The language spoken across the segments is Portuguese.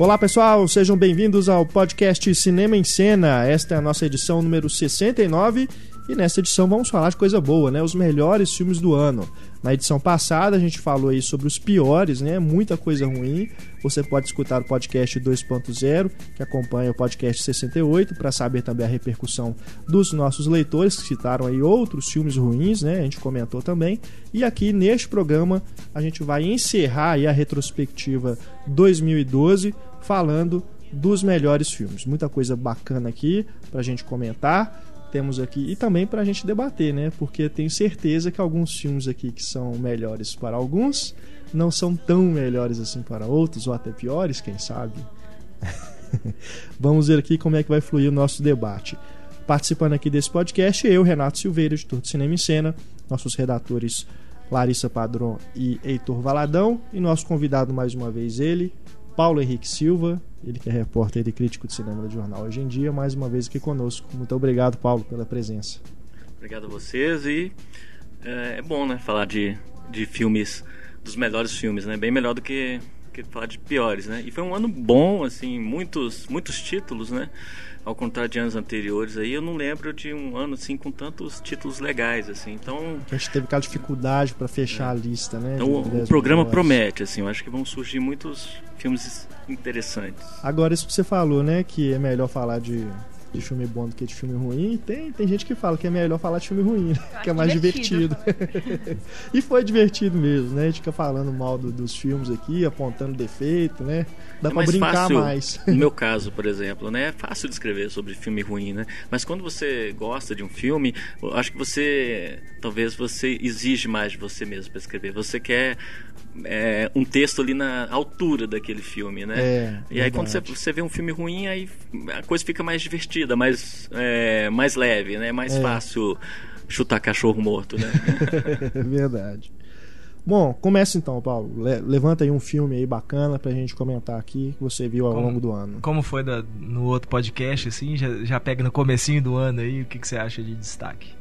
Olá pessoal, sejam bem-vindos ao podcast Cinema em Cena. Esta é a nossa edição número 69 e nessa edição vamos falar de coisa boa, né? Os melhores filmes do ano. Na edição passada a gente falou aí sobre os piores, né? Muita coisa ruim. Você pode escutar o podcast 2.0, que acompanha o podcast 68, para saber também a repercussão dos nossos leitores, que citaram aí outros filmes ruins, né? A gente comentou também. E aqui neste programa a gente vai encerrar aí a retrospectiva 2012 falando dos melhores filmes. Muita coisa bacana aqui pra gente comentar temos aqui e também para a gente debater, né? Porque tenho certeza que alguns filmes aqui que são melhores para alguns não são tão melhores assim para outros, ou até piores, quem sabe. Vamos ver aqui como é que vai fluir o nosso debate. Participando aqui desse podcast, eu, Renato Silveira, editor de Cinema em Cena, nossos redatores Larissa Padron e Heitor Valadão, e nosso convidado mais uma vez ele, Paulo Henrique Silva, ele que é repórter e crítico de cinema do jornal Hoje em Dia, mais uma vez aqui conosco. Muito obrigado, Paulo, pela presença. Obrigado a vocês e é, é bom, né, falar de, de filmes, dos melhores filmes, né? Bem melhor do que, que falar de piores, né? E foi um ano bom, assim, muitos, muitos títulos, né? Ao contrário de anos anteriores aí, eu não lembro de um ano assim com tantos títulos legais assim. Então, a gente teve aquela dificuldade para fechar é. a lista, né? Então, o, programa melhores. promete assim, eu acho que vão surgir muitos filmes interessantes. Agora isso que você falou, né, que é melhor falar de de filme bom do que de filme ruim. Tem, tem gente que fala que é melhor falar de filme ruim, né? que é mais divertido. divertido. e foi divertido mesmo, né? A gente fica falando mal do, dos filmes aqui, apontando defeito, né? Dá é pra brincar fácil, mais. No meu caso, por exemplo, né? É fácil de escrever sobre filme ruim, né? Mas quando você gosta de um filme, acho que você. Talvez você exige mais de você mesmo para escrever. Você quer é, um texto ali na altura daquele filme, né? É, e aí quando você, você vê um filme ruim, aí a coisa fica mais divertida, mais, é, mais leve, né? Mais é. fácil chutar cachorro morto, né? verdade. Bom, começa então, Paulo. Le levanta aí um filme aí bacana pra gente comentar aqui que você viu ao como, longo do ano. Como foi da, no outro podcast, assim? Já, já pega no comecinho do ano aí, o que, que você acha de destaque?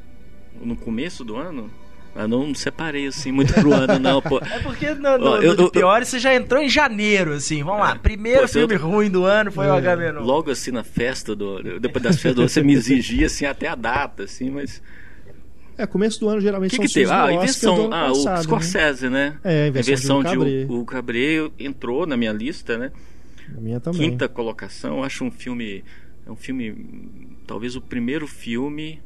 No começo do ano? Eu não separei assim muito pro ano, não, pô. É porque no, no, eu, no pior você já entrou em janeiro, assim. Vamos lá, é. primeiro pô, filme eu, ruim do ano foi é. o Agamenon. Logo assim na festa do. Depois das festas do você me exigia assim até a data, assim, mas. É, começo do ano geralmente que são que teve? Ah, a invenção. Ah, passado, o Scorsese, né? né? É, a invenção, a invenção de, de o, o Cabré entrou na minha lista, né? Na minha também. Quinta colocação, acho um filme. É um filme. Talvez o primeiro filme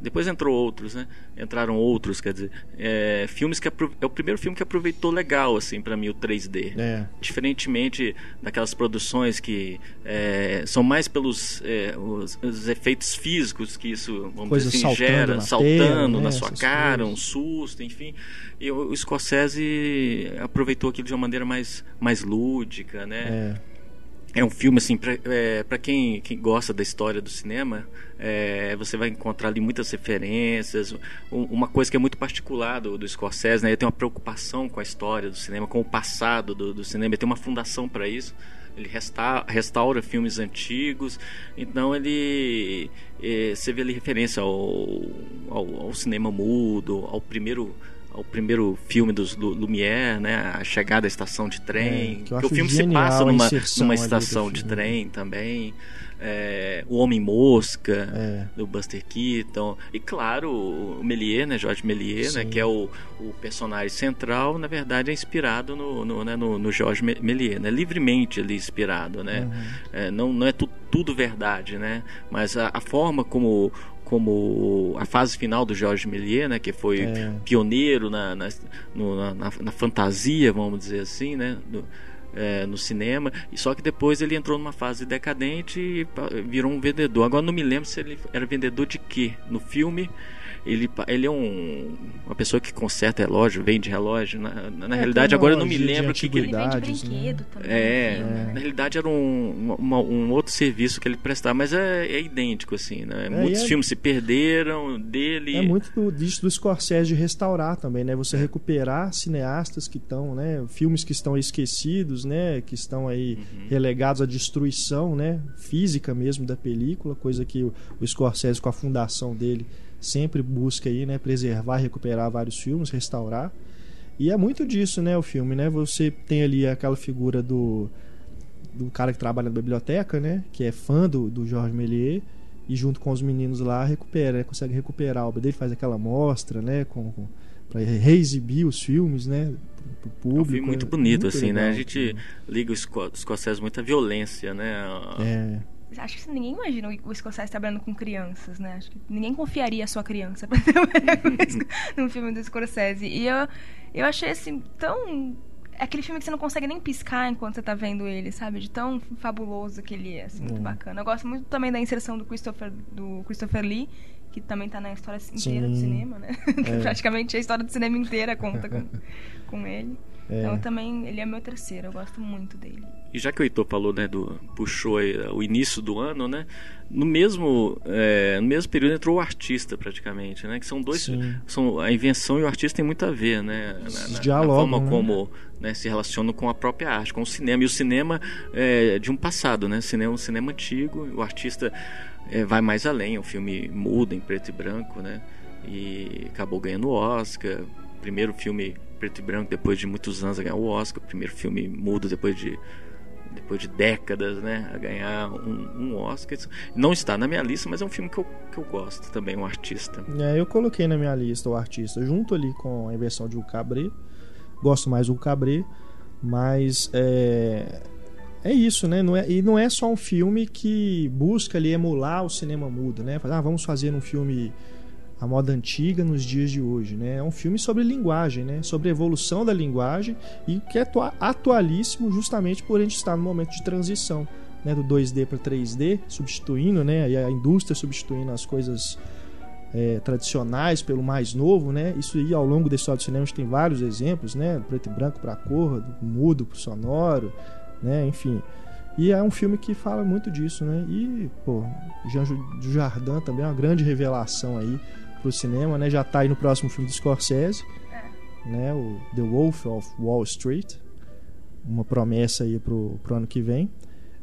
depois entrou outros, né? Entraram outros, quer dizer, é, filmes que é o primeiro filme que aproveitou legal assim para mim o 3D. É. Diferentemente daquelas produções que é, são mais pelos é, os, os, efeitos físicos que isso vamos dizer assim, gera, na saltando né? na sua cara, coisas. um susto, enfim. E o, o Scorsese aproveitou aquilo de uma maneira mais mais lúdica, né? É um filme assim para é, quem, quem gosta da história do cinema é, você vai encontrar ali muitas referências um, uma coisa que é muito particular do, do Scorsese né? Ele tem uma preocupação com a história do cinema com o passado do, do cinema ele tem uma fundação para isso. Ele restaura, restaura, filmes antigos então ele é, você vê ali referência ao, ao, ao cinema mudo ao primeiro o primeiro filme dos Lumière, né? A chegada à estação de trem. É, que, o filme se passa numa, numa estação de trem também. É, o Homem Mosca, é. do Buster Keaton. E claro, o Méliès, né? Jorge Méliès, né? Que é o, o personagem central, na verdade, é inspirado no, no, né? no, no Jorge Méliès, né? Livremente ali inspirado, né? Uhum. É, não, não é tu, tudo verdade, né? Mas a, a forma como como a fase final do Jorge Méliès, né, que foi é. pioneiro na na, no, na, na, fantasia, vamos dizer assim, né, do, é, no cinema, e só que depois ele entrou numa fase decadente e virou um vendedor. Agora não me lembro se ele era vendedor de quê no filme ele, ele é um, uma pessoa que conserta relógio, vende relógio. Na, na é, realidade, agora eu não me lembro o que, que ele. Ele vende brinquedo né? também. É, é, na realidade era um, uma, um outro serviço que ele prestava, mas é, é idêntico, assim, né? É, Muitos filmes se perderam dele. É muito do, disso do Scorsese de restaurar também, né? Você recuperar cineastas que estão, né? Filmes que estão esquecidos, né? Que estão aí uhum. relegados à destruição, né? Física mesmo da película, coisa que o, o Scorsese com a fundação dele sempre busca aí, né, preservar, recuperar vários filmes, restaurar. E é muito disso, né, o filme, né? Você tem ali aquela figura do do cara que trabalha na biblioteca, né? Que é fã do, do Jorge Méliès e junto com os meninos lá recupera, né, consegue recuperar a obra dele, faz aquela mostra, né? Com, com para reexibir os filmes, né? Pro público. É um filme muito bonito, muito assim, legal, né? A gente liga os Scorsese muita violência, né? É. Acho que ninguém imagina o Scorsese trabalhando com crianças, né? Acho que ninguém confiaria a sua criança pra trabalhar num filme do Scorsese. E eu, eu achei, assim, tão é aquele filme que você não consegue nem piscar enquanto você tá vendo ele, sabe? De tão fabuloso que ele é, assim, muito hum. bacana. Eu gosto muito também da inserção do Christopher, do Christopher Lee, que também tá na história inteira Sim. do cinema, né? É. Praticamente a história do cinema inteira conta com, com ele. É. Então também ele é meu terceiro, eu gosto muito dele. E já que o Heitor falou, né, do, puxou aí, o início do ano, né? No mesmo, é, no mesmo período entrou o artista praticamente, né? Que são dois, Sim. são a invenção e o artista tem muito a ver, né? Na, na, Dialogam, na forma né? como né, se relacionam com a própria arte, com o cinema e o cinema é, de um passado, né? Cinema, um cinema antigo, o artista é, vai mais além, o filme muda em preto e branco, né? E acabou ganhando o Oscar, primeiro filme preto e branco depois de muitos anos a ganhar o Oscar, primeiro filme mudo depois de depois de décadas, né, a ganhar um, um, Oscar. Não está na minha lista, mas é um filme que eu, que eu gosto também, o um artista. É, eu coloquei na minha lista o artista junto ali com a inversão de O Cabré. Gosto mais do Cabré, mas é, é isso, né? Não é, e não é só um filme que busca ali emular o cinema mudo, né? Ah, vamos fazer um filme a moda antiga nos dias de hoje, né? É um filme sobre linguagem, né? Sobre a evolução da linguagem e que é atualíssimo justamente por a gente estar no momento de transição, né? Do 2D para 3D, substituindo, né? E a indústria substituindo as coisas é, tradicionais pelo mais novo, né? Isso aí ao longo da história do cinema a gente tem vários exemplos, né? Do preto e branco para cor, do mudo para sonoro, né? Enfim. E é um filme que fala muito disso, né? E, pô, Jean Dujardin também é uma grande revelação aí pro cinema, né? Já tá aí no próximo filme do Scorsese, é. né? O The Wolf of Wall Street. Uma promessa aí pro, pro ano que vem.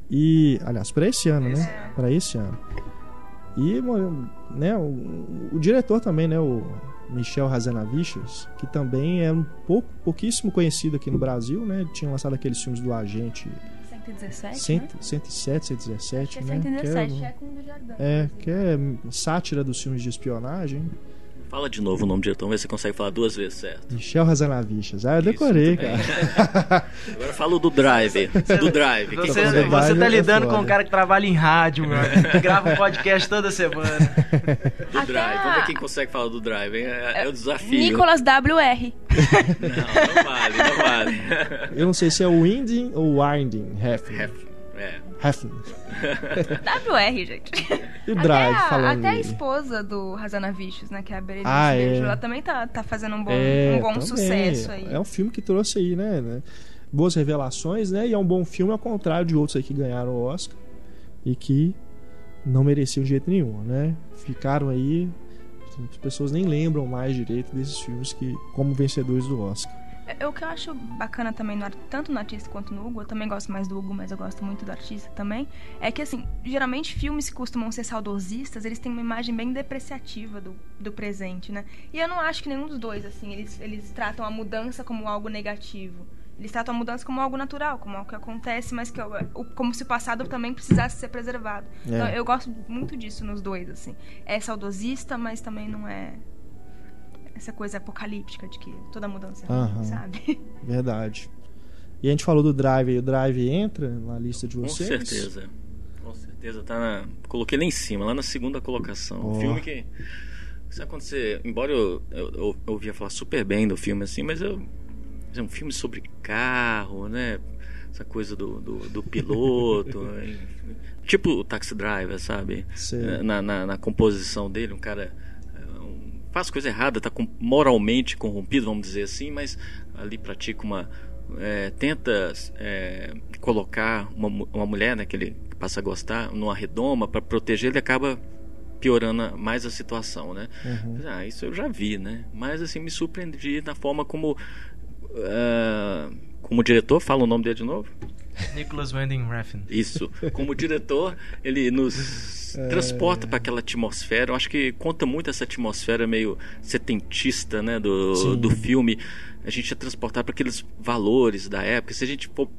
E, aliás, para esse ano, esse né? Para esse ano. E, né, o, o, diretor também, né, o Michel Hazanavicius, que também é um pouco pouquíssimo conhecido aqui no Brasil, né? Tinha lançado aqueles filmes do Agente 117, 100, né? 107, 117, é né? 117, que é, é com o Jardim. É, que é sátira dos filmes de espionagem. Fala de novo o nome do diretor, ver se você consegue falar duas vezes certo. Michel Razanavichas. Ah, eu decorei, Isso, cara. Agora fala do Drive. Do Drive. Você, você, você tá é lidando é com um cara que trabalha em rádio, meu que grava um podcast toda semana. Do Até Drive. Vamos ver quem consegue falar do Drive. É, é o desafio. Nicolas WR. Não, não vale, não vale. Eu não sei se é o Winding ou Winding. Heflin. Heflin. É. WR, gente. E o Drive, até a, falando. Até a esposa do Razanavichus, né? Que é a Berenice ah, é. ela também tá, tá fazendo um bom, é, um bom sucesso aí. É um filme que trouxe aí, né, né? Boas revelações, né? E é um bom filme, ao contrário de outros aí que ganharam o Oscar e que não mereciam de jeito nenhum, né? Ficaram aí. As pessoas nem lembram mais direito desses filmes que como vencedores do Oscar. É, o que eu acho bacana também, no, tanto no artista quanto no Hugo, eu também gosto mais do Hugo, mas eu gosto muito do artista também, é que, assim, geralmente filmes que costumam ser saudosistas, eles têm uma imagem bem depreciativa do, do presente, né? E eu não acho que nenhum dos dois, assim, eles, eles tratam a mudança como algo negativo. Eles tratam a mudança como algo natural, como algo que acontece, mas que como se o passado também precisasse ser preservado. É. Então, eu gosto muito disso nos dois, assim. É saudosista, mas também não é essa coisa apocalíptica de que toda mudança é ruim, sabe? Verdade. E a gente falou do Drive, e o Drive entra na lista de vocês? Com certeza. Com certeza, tá na... Coloquei lá em cima, lá na segunda colocação. Oh. Um filme que. Se acontecer, embora eu, eu, eu, eu ouvia falar super bem do filme assim, mas eu. É um filme sobre carro, né? Essa coisa do, do, do piloto. tipo o Taxi Driver, sabe? Na, na, na composição dele, um cara faz coisa errada, está moralmente corrompido, vamos dizer assim, mas ali pratica uma. É, tenta é, colocar uma, uma mulher né, que ele passa a gostar numa redoma para proteger, ele acaba piorando mais a situação, né? Uhum. Ah, isso eu já vi, né? Mas assim me surpreendi na forma como uh, como o diretor fala o nome dele de novo. Nicholas Winding Refn. Isso. Como diretor, ele nos é... transporta para aquela atmosfera. Eu acho que conta muito essa atmosfera meio setentista, né, do, do filme. A gente é transportado para aqueles valores da época. Se a gente for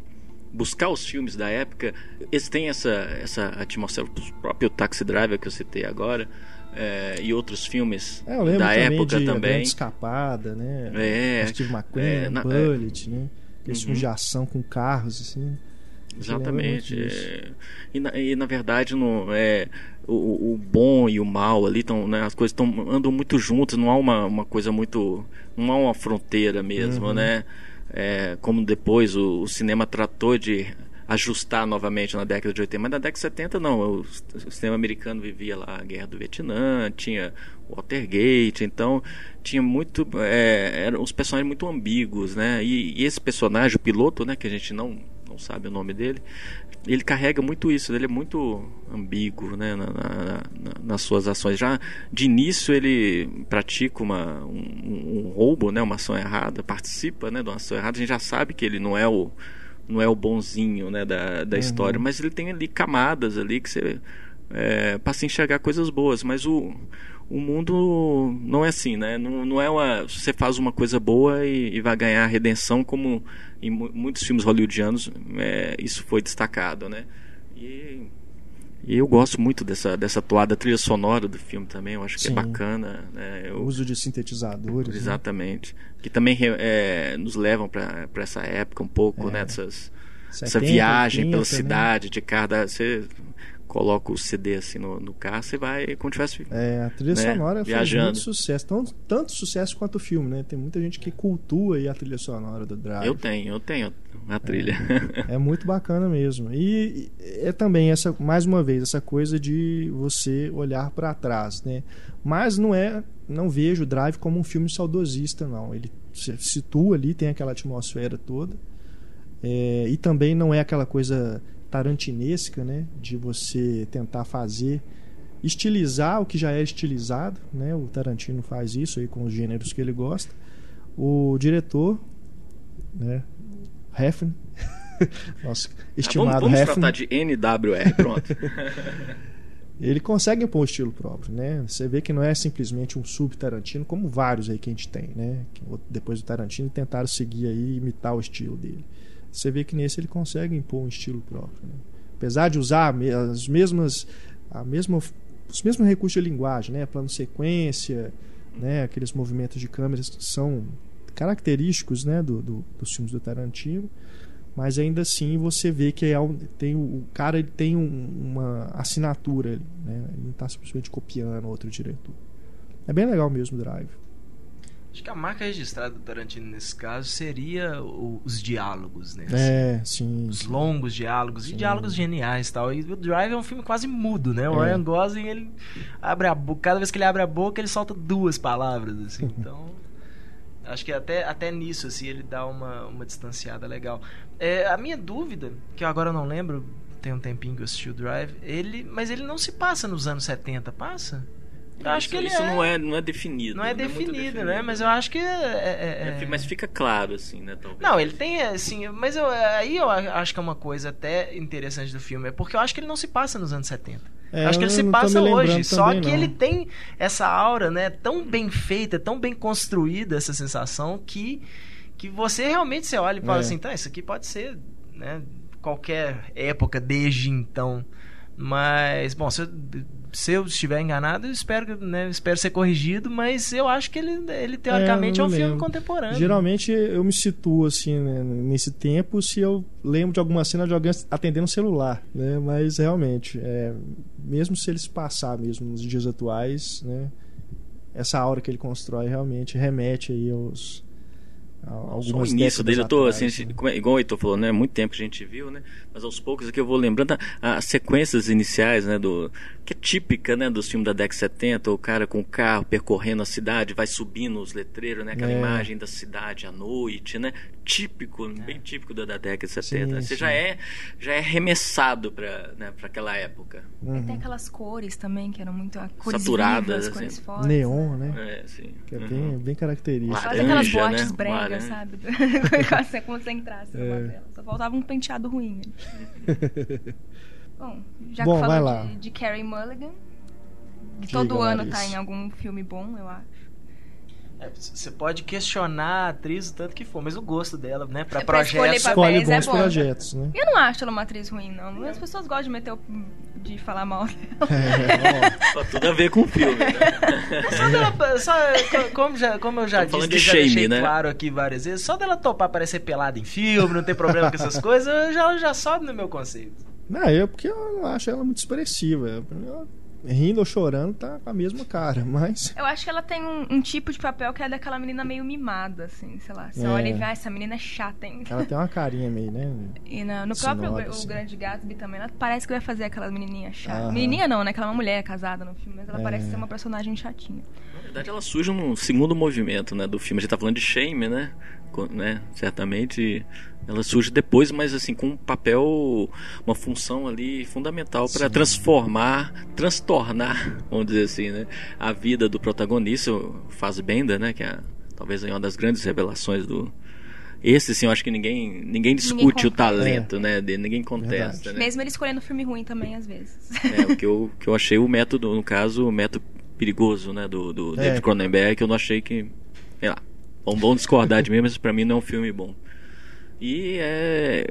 buscar os filmes da época, eles têm essa, essa atmosfera, o próprio Taxi Driver que eu citei agora, é, e outros filmes é, eu da também época de também. Escapada, né? É, Steve McQueen, é, na- Bullet, né? Aqueles Uhum. filmes de ação com carros, assim. Exatamente. é. E, na, e, na verdade não é o, o bom e o mal ali estão, né, as coisas tão, andam muito juntas. Não há uma, uma coisa muito, não há uma fronteira mesmo, Uhum. né? É, como depois o, o cinema tratou de ajustar novamente na década de 80, mas na década de 70 não. O, o cinema americano vivia lá a guerra do Vietnã, tinha Watergate, então tinha muito, é, eram os personagens muito ambíguos, né? E, e esse personagem, o piloto, né, que a gente não não sabe o nome dele, ele carrega muito isso, ele é muito ambíguo né, na, na- na- nas suas ações. Já de início ele pratica uma, um, um roubo, né, uma ação errada, participa né, de uma ação errada, a gente já sabe que ele não é o, não é o bonzinho né, da, da história, mas ele tem ali camadas ali que você. É, para se enxergar coisas boas, mas o, o mundo não é assim, né? Não, não é uma. Você faz uma coisa boa e, e vai ganhar redenção, como em mu- muitos filmes hollywoodianos é, isso foi destacado, né? E, e eu gosto muito dessa, dessa toada trilha sonora do filme também, eu acho que Sim. é bacana. Né? O Eu, uso de sintetizadores. né? exatamente. Que também é, nos levam para essa época um pouco, É. né? Dessas, 70, essa viagem 80, pela né? cidade, de cada. Você coloca o CD assim no, no carro, você vai como tivesse. É, a trilha né, sonora viajando. muito sucesso. Tão, tanto sucesso quanto o filme, né? Tem muita gente que cultua a trilha sonora do Drive. Eu tenho, eu tenho a trilha. É muito bacana mesmo. E é também essa, mais uma vez, essa coisa de você olhar para trás, né? Mas não é, não vejo o Drive como um filme saudosista, não. Ele se situa ali, tem aquela atmosfera toda. É, e também não é aquela coisa tarantinesca, né? De você tentar fazer estilizar o que já é estilizado, né? O Tarantino faz isso aí com os gêneros que ele gosta. O diretor, né? Hefn, nosso Ah, estimado vamos vamos Hefn, tratar de NWR, pronto. ele consegue impor um estilo próprio, né? Você vê que não é simplesmente um sub-Tarantino, como vários aí que a gente tem, né? Que depois do Tarantino tentaram seguir aí e imitar o estilo dele. Você vê que nesse ele consegue impor um estilo próprio, né? Apesar de usar as mesmas a mesma os mesmos recursos de linguagem, né? Plano sequência, né? Aqueles movimentos de câmeras que são característicos, né? Do, do- dos filmes do Tarantino mas ainda assim você vê que é um- tem o, cara ele tem um- uma assinatura né? Ele não está simplesmente copiando outro diretor. É bem legal mesmo o Drive. Acho que a marca registrada do Tarantino nesse caso seria o- os diálogos, né? É, sim. Os sim. longos diálogos Sim. e diálogos geniais e tal. E o Drive é um filme quase mudo, né? O É. Ryan Gosling, ele abre a boca, cada vez que ele abre a boca, ele solta duas palavras, assim. Então, acho que até, até nisso, assim, ele dá uma, uma distanciada legal. É, a minha dúvida, que eu agora não lembro, tem um tempinho que eu assisti o Drive, ele, mas ele não se passa nos anos 70, passa? Eu acho isso, que ele isso é, não é não é definido. não é muito definido, né? Mas eu acho que é- é- é- É, Mas fica claro, assim, né? Talvez. não, ele tem, assim, mas eu, aí eu acho que é uma coisa até interessante do filme, é porque eu acho que ele não se passa nos anos 70. É, acho que ele se não passa hoje, só que não. ele tem essa aura, né, tão bem feita, tão bem construída essa sensação que que você realmente você olha e fala É. assim, tá, isso aqui pode ser, né, qualquer época desde então. Mas, bom, se eu, se eu estiver enganado, eu espero, né, espero ser corrigido, mas eu acho que ele, ele teoricamente é, eu um não filme lembro. contemporâneo. Geralmente eu me situo assim né, nesse tempo se eu lembro de alguma cena de alguém atendendo um celular, né? Mas realmente, é, mesmo se ele se passar mesmo nos dias atuais, né? Essa aura que ele constrói realmente remete aí aos a- Só o algumas início dele, eu tô, atrás, assim, né? como é- igual o Heitor falou, né? Muito tempo que a gente viu, né? Mas aos poucos aqui eu vou lembrando as sequências iniciais, né? Do, que é típica, né? Dos filmes da década de 70, o cara com o carro percorrendo a cidade, vai subindo os letreiros, né? Aquela É. imagem da cidade à noite, né? Típico, bem típico da, da década de 70. Sim, Você sim. já é, já é arremessado pra, né, pra aquela época. Uhum. Tem aquelas cores também, que eram muito cores Saturadas, vivas, assim. cores fortes. Neon, né? É, sim. Que é Uhum. bem, bem característico. Laranja, aquelas né? boates bregas, sabe? Quase como se entrasse na É. novela. Só faltava um penteado ruim. Bom, já Bom, que falou de, de Carrie Mulligan, que Diga, todo ano Larissa. tá em algum filme bom, eu acho. É, você pode questionar a atriz o tanto que for, mas o gosto dela, né, pra É pra escolher projetos. papéis, Escolhe é bons bom. projetos, né? Eu não acho ela uma atriz ruim, não. As pessoas gostam de meter o... de falar mal dela. É, Só tudo a ver com o filme, né? Só dela, só, co- como, já, como eu já falando disse, de já shame, deixei né? claro aqui várias vezes, só dela topar aparecer pelada em filme, não ter problema com essas coisas, já, já sobe no meu conceito. Não, eu porque eu não acho ela muito expressiva. Eu- rindo ou chorando tá com a mesma cara, mas. Eu acho que ela tem um, um tipo de papel que é daquela menina meio mimada, assim, sei lá. Você É. olha e vê, ah, essa menina é chata, hein? Ela tem uma carinha meio, né? E na- no próprio Sinora, o assim. Grande Gatsby também, ela parece que vai fazer aquela menininha chata. Aham. Menininha não, né? Aquela mulher casada no filme, mas ela É. parece ser uma personagem chatinha. Na verdade, ela surge no segundo movimento né, do filme. A gente tá falando de Shame, né? Né? Certamente ela surge depois, mas assim, com um papel, uma função ali fundamental para transformar, transtornar, vamos dizer assim, né? A vida do protagonista, o Fassbender, né? Que é talvez aí uma das grandes revelações do. Esse, sim, eu acho que ninguém, ninguém discute o contesta. talento, né? dele, ninguém contesta, né? Mesmo ele escolhendo filme ruim também, às vezes. É, o que eu, que eu achei o método, no caso, o método perigoso, né, do, do É. David Cronenberg, que eu não achei que, sei lá, vão, vão discordar de mim, mas pra mim não é um filme bom. E é,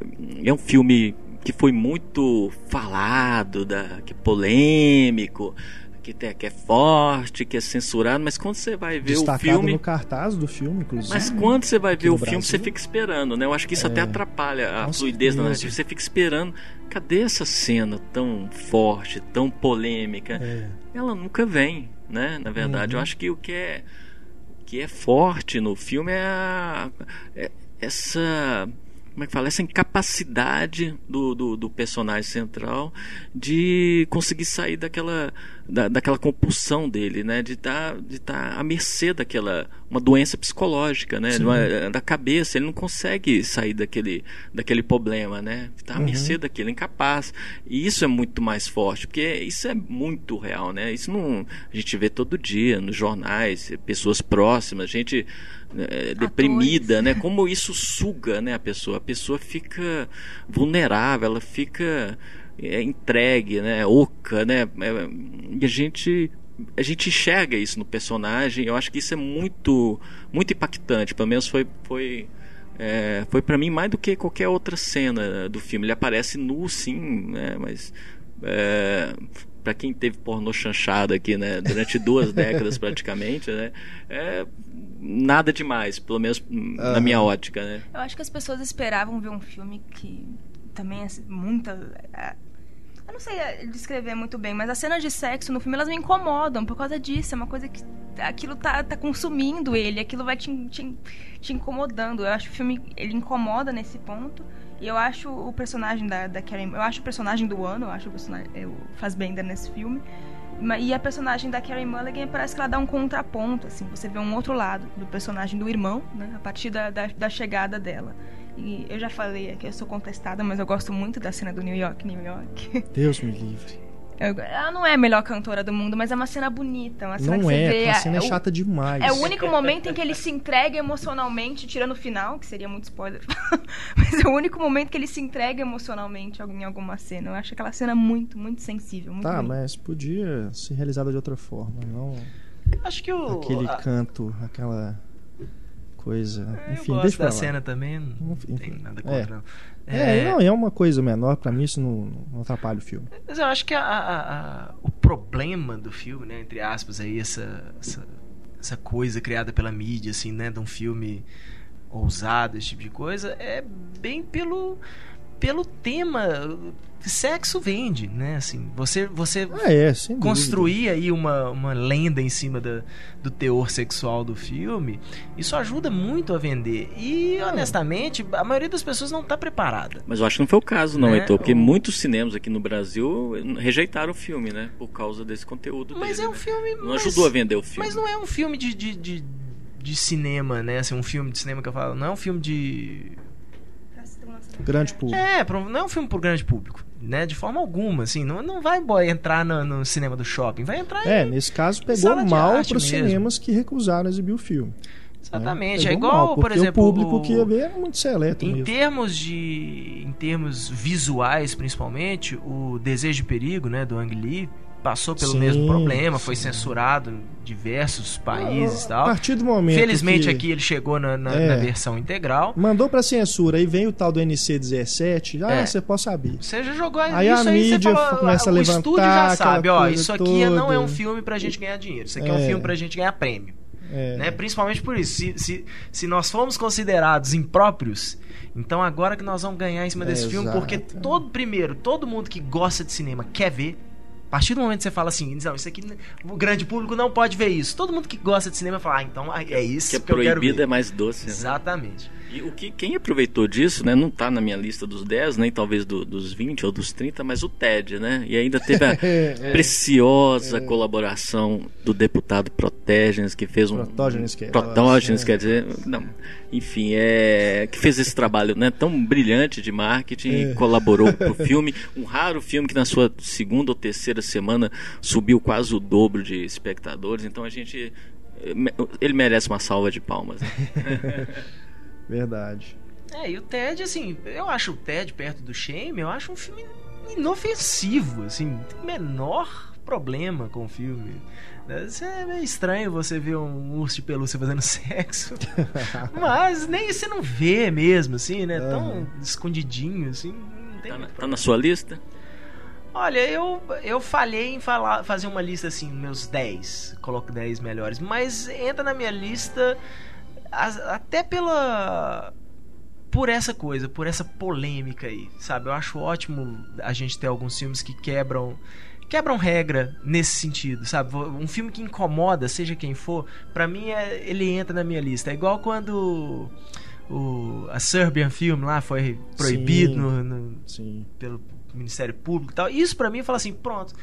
é um filme que foi muito falado, da, que é polêmico, que, tem, que é forte, que é censurado, mas quando você vai ver o Destacado filme... no cartaz do filme, inclusive. Mas quando você vai ver o filme, Brasil. você fica esperando, né? Eu acho que isso até atrapalha a Com fluidez da narrativa. Você fica esperando, cadê essa cena tão forte, tão polêmica? É. Ela nunca vem, né? Na verdade, Uhum. eu acho que o que é, o que é forte no filme é, a- é essa como é que fala? Essa incapacidade do, do, do personagem central de conseguir sair daquela, da, daquela compulsão dele, né? De estar de tá à mercê daquela uma doença psicológica, né? Sim. De uma- da cabeça, ele não consegue sair daquele, daquele problema, né? Está à Uhum. mercê daquilo, incapaz. E isso é muito mais forte, porque isso é muito real, né? Isso não a gente vê todo dia nos jornais, pessoas próximas, gente eh, deprimida, né? Como isso suga, né, a pessoa. A pessoa fica vulnerável, ela fica é, entregue, né, oca, né? É, E a gente a gente enxerga isso no personagem. Eu acho que isso é muito muito impactante. Pelo menos foi foi é, foi para mim mais do que qualquer outra cena do filme. Ele aparece nu, sim, né? Mas é, para quem teve pornô chanchada aqui, né, durante duas décadas praticamente, né, é nada demais, pelo menos na Aham. minha ótica, né. Eu acho que as pessoas esperavam ver um filme que também é muita. é, Eu não sei descrever muito bem, mas as cenas de sexo no filme elas me incomodam por causa disso. É uma coisa que aquilo tá, tá consumindo ele, aquilo vai te, te, te incomodando. Eu acho que o filme ele incomoda nesse ponto. E eu acho o personagem da, da Karen. Eu acho o personagem do ano, eu acho o personagem. Eu Fassbender nesse filme. E a personagem da Carey Mulligan parece que ela dá um contraponto, assim, você vê um outro lado do personagem do irmão, né, a partir da, da, da chegada dela. E eu já falei aqui, eu sou contestada, mas eu gosto muito da cena do New York, New York. Deus me livre. Ela não é a melhor cantora do mundo, mas é uma cena bonita, uma cena que Não você é, vê. a cena é o- chata demais. é o único momento em que ele se entrega emocionalmente, tirando o final, que seria muito spoiler. Mas é o único momento que ele se entrega emocionalmente em alguma cena. Eu acho aquela cena muito, muito sensível. Muito Tá, bonita. mas podia ser realizada de outra forma, não Acho que o. aquele a- canto, aquela coisa. eu Enfim, gosto deixa pra da lá. cena também, não Enfim, tem nada é. contra. não. É, não, é uma coisa menor, pra mim isso não, não atrapalha o filme. Mas eu acho que a- a- a- o problema do filme, né, entre aspas, aí, essa, essa, essa coisa criada pela mídia, assim, né, de um filme ousado, esse tipo de coisa, é bem pelo, pelo tema. Sexo vende, né? Assim, você, você Ah, é, construir aí uma, uma lenda em cima da, do teor sexual do filme, isso ajuda muito a vender. E, honestamente, a maioria das pessoas não está preparada. Mas eu acho que não foi o caso, não, Né? Heitor, porque O- muitos cinemas aqui no Brasil rejeitaram o filme, né? Por causa desse conteúdo Mas dele, é um né? filme. Não mas- ajudou a vender o filme. Mas não é um filme de, de, de, de cinema, né? Assim, um filme de cinema que eu falo. Não é um filme de. Grande público. É, não é um filme pro grande público, né? De forma alguma, assim. Não, não vai entrar no, no cinema do shopping. Vai entrar É, em. nesse caso pegou mal para os cinemas que recusaram exibir o filme. Exatamente. né? É igual, mal, por exemplo. o público que ia ver era muito seleto Em mesmo. termos de. Em termos visuais, principalmente, o Desejo de Perigo, né, do Ang Lee, passou pelo Sim, mesmo problema, foi sim. censurado em diversos países e A tal. partir do momento Felizmente que aqui ele chegou na, na- É. na versão integral. mandou pra censura, aí vem o tal do NC17, ah, É. você pode saber. Você já jogou Aí isso a aí, você mídia falou, começa a o levantar estúdio já sabe, ó, isso aqui não é um toda. filme pra gente ganhar dinheiro, isso aqui é, um É. filme pra gente ganhar prêmio. É. Né? Principalmente por isso. Se, se, se nós fomos considerados impróprios, então agora que nós vamos ganhar em cima desse É, filme, exato. porque todo, primeiro, todo mundo que gosta de cinema quer ver. A partir do momento que você fala assim, não, isso aqui o grande público não pode ver isso. Todo mundo que gosta de cinema fala, ah, então é isso que é que, eu quero proibido ver. é mais doce. né? E o que, quem aproveitou disso, né, não tá na minha lista dos 10, nem talvez do- dos 20 ou dos 30, mas o TED, né? E ainda teve a É. preciosa colaboração do deputado Protégenes, que fez um. Protógenes, que é- Protógenes, é. quer dizer. Não, enfim, é. Que fez esse trabalho né, tão brilhante de marketing É. e colaborou pro filme. Um raro filme que na sua segunda ou terceira semana subiu quase o dobro de espectadores. Então a gente. Ele merece uma salva de palmas. né? Verdade. É, e o Ted, assim, eu acho o Ted perto do Shame, eu acho um filme inofensivo, assim, não tem o menor problema com o filme. Deve ser meio estranho você ver um urso de pelúcia fazendo sexo. Mas nem você não vê mesmo, assim, né? Tão Aham. escondidinho, assim. Não tem Tá na, tá na sua lista? Olha, eu, eu falhei em falar, fazer uma lista assim, meus 10, coloco 10 melhores, mas entra na minha lista até pela por essa coisa, por essa polêmica aí, sabe? Eu acho ótimo a gente ter alguns filmes que quebram quebram regra nesse sentido, sabe? Um filme que incomoda, seja quem for, pra mim é, ele entra na minha lista. É igual quando o a Serbian Film lá foi proibido Sim. no- no, Sim. pelo Ministério Público e tal. Isso pra mim fala assim, pronto.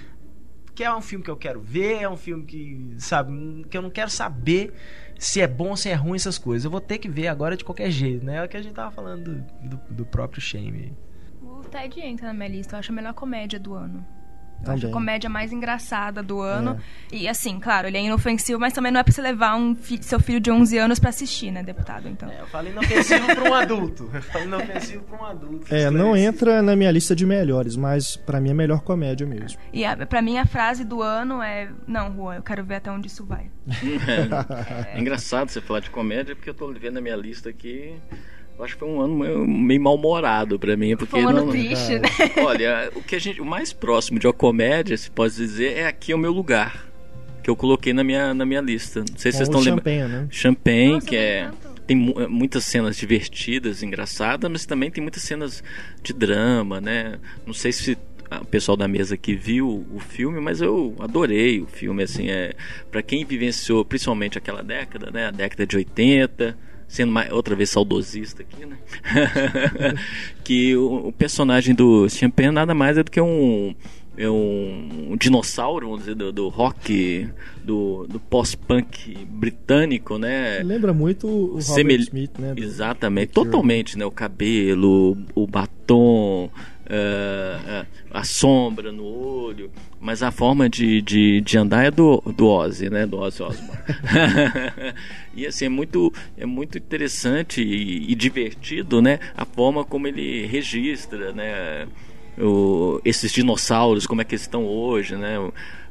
Que é um filme que eu quero ver, é um filme que, sabe, que eu não quero saber se é bom se é ruim essas coisas. Eu vou ter que ver agora de qualquer jeito, né? É o que a gente tava falando do, do, do próprio Shame. O Ted entra na minha lista, eu acho a melhor comédia do ano. Eu acho a comédia mais engraçada do ano. E assim, claro, ele é inofensivo, mas também não é pra você levar um fi- seu filho de 11 anos pra assistir, né, deputado? Então. É, eu falei inofensivo pra um adulto. Eu falei inofensivo pra um adulto. É, não Esclarecido. entra na minha lista de melhores, mas pra mim é melhor comédia mesmo. E a, pra mim a frase do ano é: Não, Juan, eu quero ver até onde isso vai. É engraçado você falar de comédia, porque eu tô vendo a minha lista aqui. Eu acho que foi um ano meio, meio mal-humorado pra mim. Porque Foi um ano não, triste, né? Olha, o que a gente. O mais próximo de uma comédia, se pode dizer, é aqui é o meu lugar. Que eu coloquei na minha, na minha lista. Não sei se vocês estão lembrando. Champagne, né? Champagne, Nossa, que é. tanto. Tem eh, muitas cenas divertidas, engraçadas, mas também tem muitas cenas de drama, né? Não sei se o pessoal da mesa aqui viu o filme, mas eu adorei o filme, assim, é para quem vivenciou principalmente aquela década, né? A década de 80, sendo mais, outra vez saudosista aqui, né? que o, o personagem do Champagne nada mais é do que um é um, um dinossauro, vamos dizer, do, do rock, do, do pós-punk britânico, né? Lembra muito o Robert Semel- Smith, né? Exatamente, totalmente, né? O cabelo, o batom, eh, a sombra no olho, mas a forma de, de, de andar é do, do Ozzy, né? Do Ozzy Osbourne. e assim, é muito, é muito interessante e, e divertido, né? A forma como ele registra, né? O, esses dinossauros, como é que eles estão hoje, né?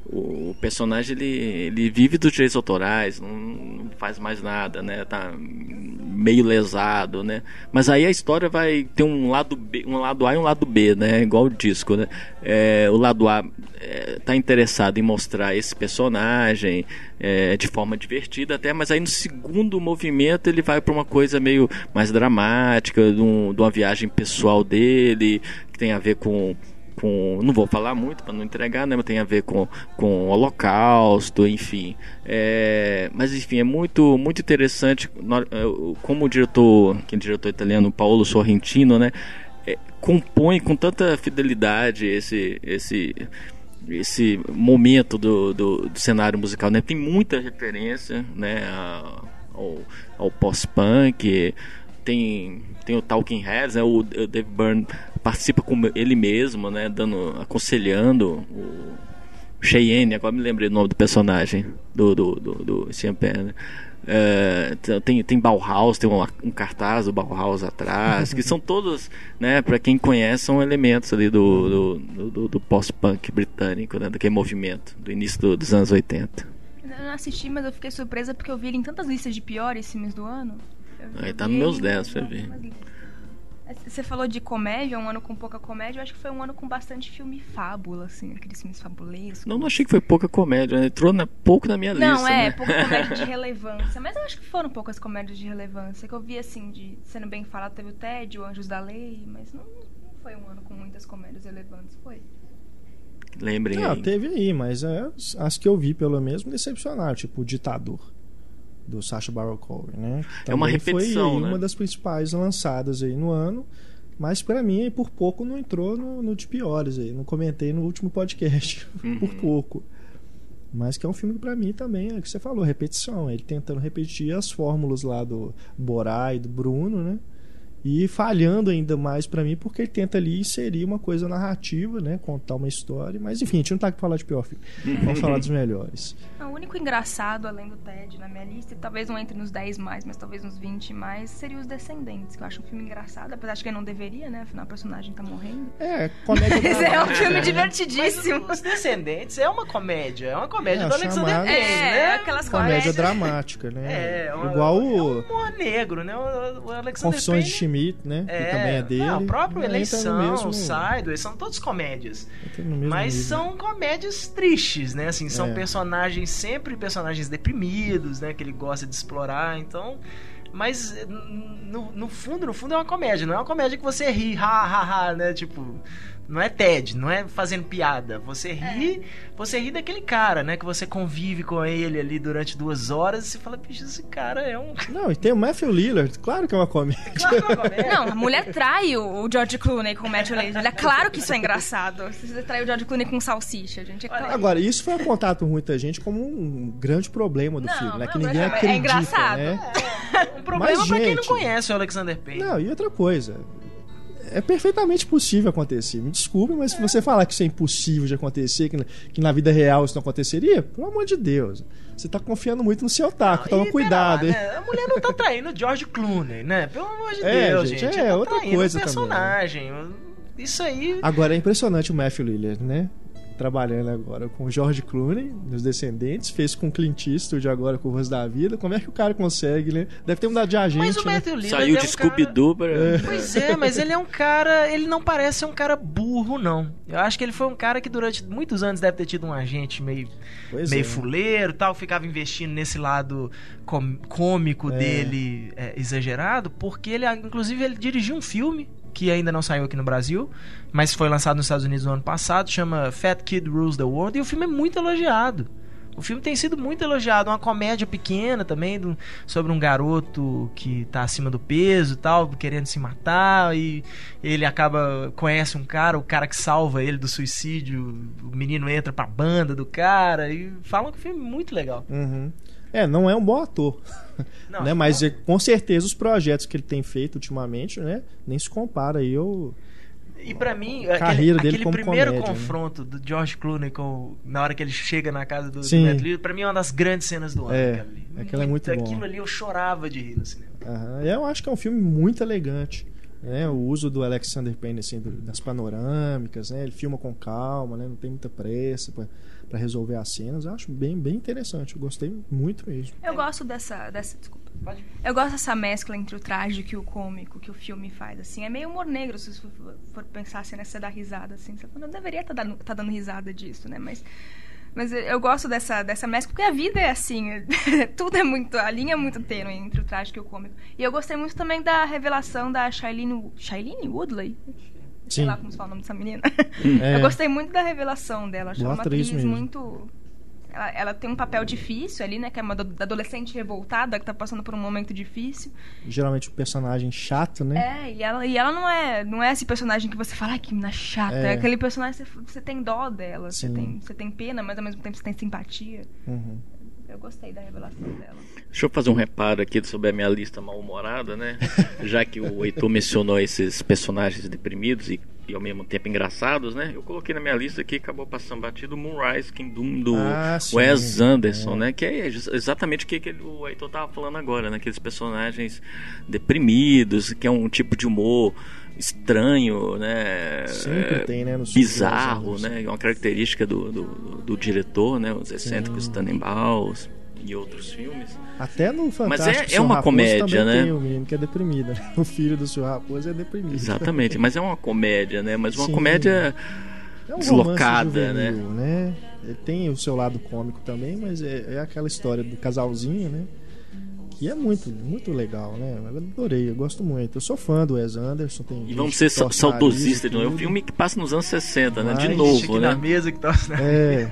O, o personagem ele, ele vive dos direitos autorais, não, não faz mais nada, né? Tá meio lesado, né? Mas aí a história vai ter um lado B, um lado A e um lado B, né? Igual o disco, né? É, o lado A é, tá interessado em mostrar esse personagem é, de forma divertida até, mas aí no segundo movimento ele vai para uma coisa meio mais dramática, de, um- de uma viagem pessoal dele que tem a ver com com não vou falar muito para não entregar né mas tem a ver com com o holocausto enfim É, mas enfim é muito muito interessante eu- como o diretor que é o diretor italiano Paolo Sorrentino né é, compõe com tanta fidelidade esse esse esse momento do, do, do cenário musical né tem muita referência né ao, ao pós-punk tem tem o Talking Heads, né? O, o Dave Byrne participa com ele mesmo, né? Dando, aconselhando o Cheyenne, agora me lembrei o nome do personagem do, do, do, do Penn, né? É, tem, tem Bauhaus, tem um, um, cartaz do Bauhaus atrás, que são todos, né, para quem conhece, são elementos ali do, do, do, do pós-punk britânico, né, daquele movimento do início do, dos anos 80. Eu não assisti, mas eu fiquei surpresa porque eu vi ele em tantas listas de piores filmes do ano. Aí tá nos meus 10 pra ver. Você falou de comédia, um ano com pouca comédia. Eu acho que foi um ano com bastante filme fábula, assim, aqueles filmes fabulescos. Não, não achei que foi pouca comédia. Né? Entrou na, pouco na minha não, lista. Não, é, né? pouca comédia de relevância. Mas eu acho que foram poucas comédias de relevância. Que eu vi, assim, de sendo bem falado, teve o Ted, o Anjos da Lei, mas não, não foi um ano com muitas comédias relevantes, foi. Lembrem não, aí. teve aí, mas é, as que eu vi, pelo menos, me decepcionaram. Tipo, o Ditador do Sacha Baron Cohen, né? Também é uma repetição, foi né? uma das principais lançadas aí no ano. Mas para mim, por pouco não entrou no, no de piores aí. Não comentei no último podcast, uhum. por pouco. Mas que é um filme que pra mim também, é o que você falou, repetição. Ele tentando repetir as fórmulas lá do Borá e do Bruno, né? E falhando ainda mais para mim, porque ele tenta ali inserir uma coisa narrativa, né? Contar uma história. Mas enfim, a gente não tá aqui pra falar de pior filme. Vamos falar dos melhores. O único engraçado, além do Ted na minha lista, e talvez não entre nos 10 mais, mas talvez nos 20 mais, seria Os Descendentes, que eu acho um filme engraçado, apesar de que não deveria, né? Afinal, o personagem tá morrendo. É, comédia Mas é um filme divertidíssimo. Mas Os Descendentes é uma comédia, é uma comédia É, do Alexander chamada- Payne, É, né? aquelas Comédia comédias. dramática, né? É, uma- Igual é um o humor negro, né? O, o Alexander Confissões de Payne- Schmidt, né? que também é dele. Não, o próprio no Eleição, mesmo- o Sideways, são todos comédias. mesmo Mas nível. são comédias tristes, né? Assim, são É. personagens, sempre personagens deprimidos, né? Que ele gosta de explorar, então... Mas no, no fundo, no fundo é uma comédia, não é uma comédia que você ri, ha, ha, ha, né? Tipo, não é TED, não é fazendo piada. Você ri, você ri daquele cara, né? Que você convive com ele ali durante duas horas e você fala, bicho, esse cara é um. Não, e tem o Matthew Lillard, claro que é uma comédia. Claro, que é uma comédia. Não, a mulher trai o George Clooney com o Matthew Lillard. É claro que isso é engraçado. Você trai o George Clooney com salsicha, gente. É claro. Agora, isso foi apontado por muita gente como um grande problema do Não, filme, né? não, Que ninguém é- é acredita, engraçado. né? Um problema Mas, pra quem não gente- conhece o Alexander Payne. Não, e outra coisa. É perfeitamente possível acontecer. Me desculpe, mas se você falar que isso é impossível de acontecer, que na, que na vida real isso não aconteceria, pelo amor de Deus. Você tá confiando muito no seu taco. Toma cuidado, lá, hein? né? A mulher não tá traindo o George Clooney, né? Pelo amor de É, Deus, gente, gente. é tá outra coisa também, né? personagem. Isso aí. Agora é impressionante o Matthew Lillard, né? Trabalhando agora com o George Clooney, nos Descendentes, fez com o Clint Eastwood agora com o Rosto da Vida. Como é que o cara consegue, né? Deve ter mudado de agente, Mas o né? Matthew Lillard Saiu é de um Scooby-Doo pra... Cara... Pois é, mas ele é um cara. Ele não parece ser um cara burro, não. Eu acho que ele foi um cara que durante muitos anos deve ter tido um agente meio, Pois meio é. fuleiro tal, ficava investindo nesse lado com- cômico É. dele é, exagerado, porque ele, inclusive, ele dirigiu um filme que ainda não saiu aqui no Brasil, mas foi lançado nos Estados Unidos no ano passado, chama Fat Kid Rules the World, e o filme é muito elogiado. O filme tem sido muito elogiado, uma comédia pequena também, do- sobre um garoto que tá acima do peso e tal, querendo se matar, e ele acaba, conhece um cara, o cara que salva ele do suicídio, o menino entra pra banda do cara, e falam que o filme é muito legal. Uhum. É, não é um bom ator. Não, né? Mas é, com certeza os projetos que ele tem feito ultimamente, né? Nem se compara aí ao. E pra mim, carreira aquele, dele aquele como primeiro comédia, né? confronto do George Clooney com, na hora que ele chega na casa do, do Sim. Pra mim é uma das grandes cenas do ano. É, aquela ali. aquilo é muito bom. Aquilo ali eu chorava de rir no cinema. Aham. Eu acho que é um filme muito elegante. Né? O uso do Alexander Payne assim, do- das panorâmicas, né? ele filma com calma, né? não tem muita pressa para resolver as cenas. Eu acho bem, bem interessante. Eu gostei muito mesmo. Eu gosto dessa, dessa. Desculpa. Pode. Eu gosto dessa mescla entre o trágico e o cômico que o filme faz, assim. É meio humor negro, se você for, for pensar assim, né? Você dá risada, assim. Você não deveria estar dando, tá dando risada disso, né? Mas, mas eu gosto dessa, dessa mescla, porque a vida é assim. Tudo é muito... A linha é muito tênue entre o trágico e o cômico. E eu gostei muito também da revelação da Shailene... Shailene Woodley? Sei Sim. lá como se fala o nome dessa menina. É. Eu gostei muito da revelação dela. Achei Boa uma atriz atriz muito. Ela, ela tem um papel difícil ali, né? Que é uma ado- adolescente revoltada que tá passando por um momento difícil. Geralmente o personagem chato, né? É, e ela, e ela não é não é esse personagem que você fala, ai, que menina chata. É. É, aquele personagem que você, você tem dó dela, você tem, você tem pena, mas ao mesmo tempo você tem simpatia. Uhum. Eu gostei da revelação dela. Deixa eu fazer um reparo aqui sobre a minha lista mal-humorada, né? Já que o Heitor mencionou esses personagens deprimidos e e ao mesmo tempo engraçados, né? Eu coloquei na minha lista aqui, acabou passando batido, Moonrise Kingdom do Ah, sim. Wes Anderson, É. né? Que é ex- exatamente o que, que ele- o Heitor tava falando agora, né? Aqueles personagens deprimidos, que é um tipo de humor estranho, né? Sempre É, tem, né? bizarro, Anderson. né? É uma característica do, do, do diretor, né? Os excêntricos Tannenbaums e outros filmes. Até no Fantástico Mas é- é uma Raposo comédia, né? tem o menino que é deprimido, né? O filho do Senhor Raposo é deprimido. Exatamente, mas é uma comédia, né? Mas uma Sim. comédia É um deslocada, romance juvenil, né? Ele tem o seu lado cômico também, mas é, é aquela história do casalzinho, né? Que é muito, muito legal, né? Eu adorei, eu gosto muito. Eu sou fã do Wes Anderson. Tem E vamos ser saudosistas de novo. É um filme que passa nos anos 60, né? Vai. De novo, aqui na né? mesa que tá. É,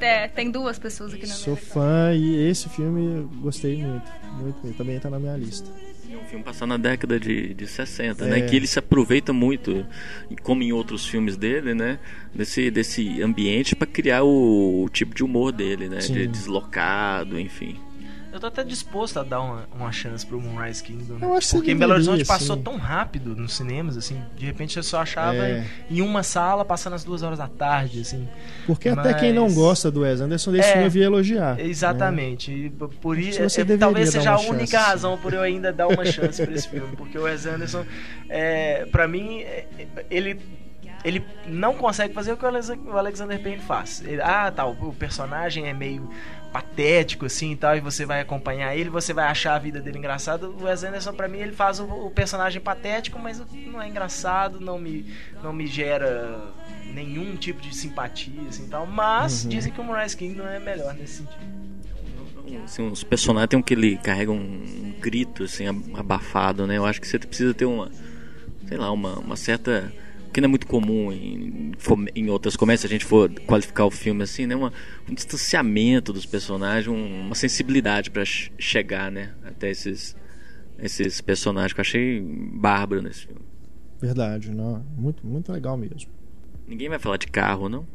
É, tem duas pessoas aqui na sou minha fã e esse filme eu gostei muito. Muito, muito. Também tá na minha lista. É um filme passado na década de, de 60, É. né? Que ele se aproveita muito, e como em outros filmes dele, né? Desse, desse ambiente para criar o, o tipo de humor dele, né? Sim. De deslocado, enfim. Eu tô até disposto a dar uma, uma chance pro Moonrise Kingdom. né? Eu acho que Porque em Belo Horizonte passou tão rápido nos cinemas, assim. De repente eu só achava É. em, em uma sala passando as duas horas da tarde, assim. Porque até quem não Mas- gosta do Wes Anderson desse É, filme eu vi elogiar. né? Exatamente. P- por isso, você é- talvez seja a única sim. razão por eu ainda dar uma chance pra esse filme. Porque o Wes Anderson, é, pra mim, é, ele. Ele não consegue fazer o que o Alex- o Alexander Payne faz. Ele- ah, tá, o personagem é meio patético assim e tal, e você vai acompanhar ele, você vai achar a vida dele engraçada. O Wes Anderson, pra mim, ele faz o, o personagem patético, mas não é engraçado, não me, não me gera nenhum tipo de simpatia assim e tal. Mas Uhum. dizem que o Moonrise Kingdom é melhor nesse sentido. Assim, os personagens tem um que ele carrega um, grito assim ab- abafado, né? Eu acho que você precisa ter uma, sei lá, uma, uma certa que não é muito comum em, em outras comédias, se a gente for qualificar o filme assim, né? Uma, um distanciamento dos personagens, um- uma sensibilidade para chegar, né? Até esses esses personagens que eu achei bárbaro nesse filme. Verdade, não. Muito, muito legal mesmo. Ninguém vai falar de carro, não?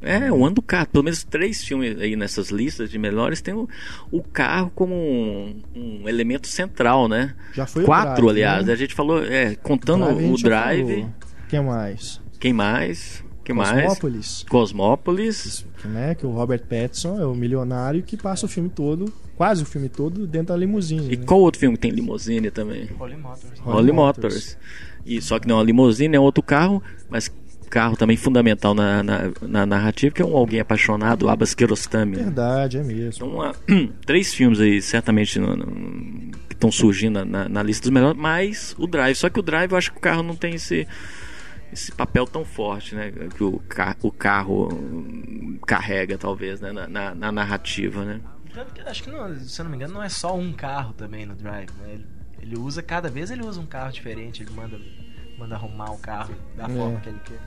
É, o ano do carro. Pelo menos três filmes aí nessas listas de melhores tem o, o carro como um, um elemento central, né? Já foi o Quatro, Drive, aliás. né? A gente falou, é, contando Drive o Drive. Quem mais? Quem mais? Quem mais? Cosmópolis. Cosmópolis. Que, né, que o Robert Pattinson é o milionário que passa o filme todo, quase o filme todo, dentro da limusine. E né? qual outro filme que tem limusine também? Holy Motors. Holly Holly Motors. Motors. E só que não é uma limusine, é outro carro, mas carro também fundamental na, na, na narrativa, que é um alguém apaixonado, Abbas Kiarostami. né? Verdade, é mesmo. Então, uma- três filmes aí, certamente, no- no- que estão surgindo na, na lista dos melhores, mais o Drive. Só que o Drive, eu acho que o carro não tem esse, esse papel tão forte, né? Que o, ca- o carro hum, carrega, talvez, né? Na, na- na narrativa, né? Tanto que, acho que, não, se eu não me engano, não é só um carro também no Drive, né? Ele, ele usa, cada vez ele usa um carro diferente, ele manda, manda arrumar o carro da É. forma que ele quer.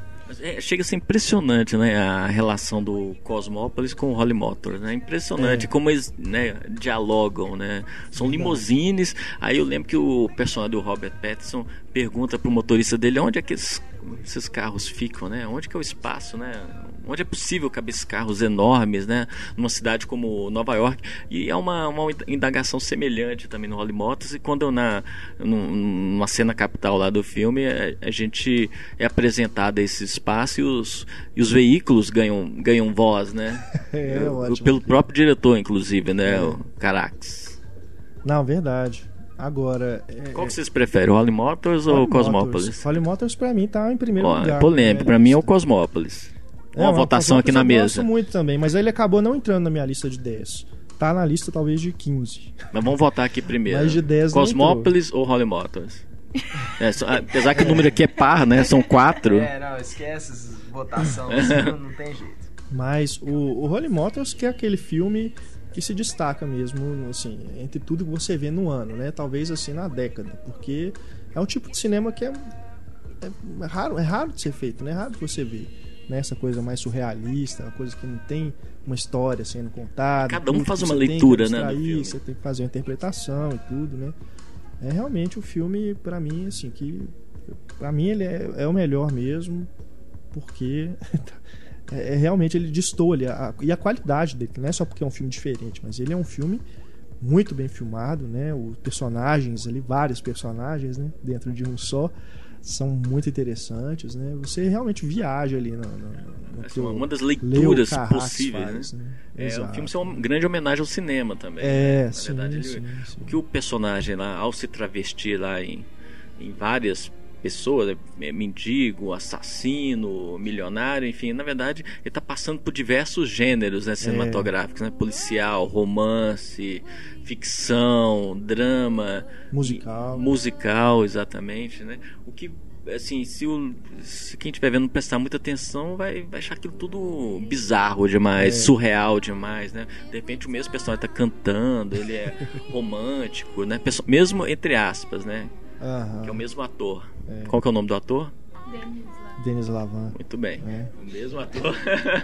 É, chega a ser impressionante, né? A relação do Cosmópolis com o Holly Motors, né? Impressionante É. como eles né, dialogam, né? São limousines. Aí eu lembro que o personagem do Robert Pattinson pergunta pro motorista dele onde é que esses, esses carros ficam, né? Onde que é o espaço, né? Onde é possível caber esses carros enormes, né? Numa cidade como Nova York. E é uma, uma indagação semelhante também no Holly Motors. E quando eu na, num- numa cena capital lá do filme, a, a gente é apresentado a esse espaço e os, e os veículos ganham, ganham voz, né? É, ótimo. Pelo próprio diretor, inclusive, né? É. O Carax. Não, verdade. Agora. É, Qual que vocês preferem, o Holly Motors ou o Cosmópolis? Holly Motors pra mim tá em primeiro Ó, lugar. é polêmico, né? pra mim é o Cosmópolis. É, Uma o votação aqui na eu mesa. gosto muito também, mas ele acabou não entrando na minha lista de 10. Tá na lista talvez de 15. Mas vamos votar aqui primeiro. Mais de 10 não Cosmópolis ou Holly Motors? É, só- apesar que o número aqui é par, né? São quatro. É, não, esquece essa votação, assim, não, não tem jeito. Mas o, o Holy Motors que é aquele filme que se destaca mesmo, assim, entre tudo que você vê no ano, né? Talvez assim na década, porque é um tipo de cinema que é, é raro, é raro de ser feito, né? É raro de você ver, né? Essa coisa mais surrealista, uma coisa que não tem uma história sendo contada. Cada um faz uma leitura, né, filme. Você tem que fazer uma interpretação e tudo, né? É realmente o filme para mim assim que para mim ele é, é o melhor mesmo, porque é, é realmente ele destoa ali, a- e a qualidade dele, não é só porque é um filme diferente, mas ele é um filme muito bem filmado, né? Os personagens ali, vários personagens, né? Dentro de um só, são muito interessantes, né? Você realmente viaja ali no, no, no é uma das leituras possíveis, faz, né? né? É, o filme é uma grande homenagem ao cinema também. É, né? sim, verdade, sim, ele- sim. o que o personagem lá, ao se travestir lá em, em várias pessoas, é, mendigo, assassino, milionário, enfim, na verdade, ele está passando por diversos gêneros né, cinematográficos, né? Policial, romance, ficção, drama, Musical. musical, exatamente, né? O que assim, se, o, se quem estiver vendo prestar muita atenção, vai, vai achar aquilo tudo bizarro demais, É. surreal demais, né? De repente o mesmo personagem tá cantando, ele é romântico, né? Mesmo entre aspas, né? Aham. Que é o mesmo ator. É. Qual que é o nome do ator? Denis Lavan. Muito bem. É. O mesmo ator.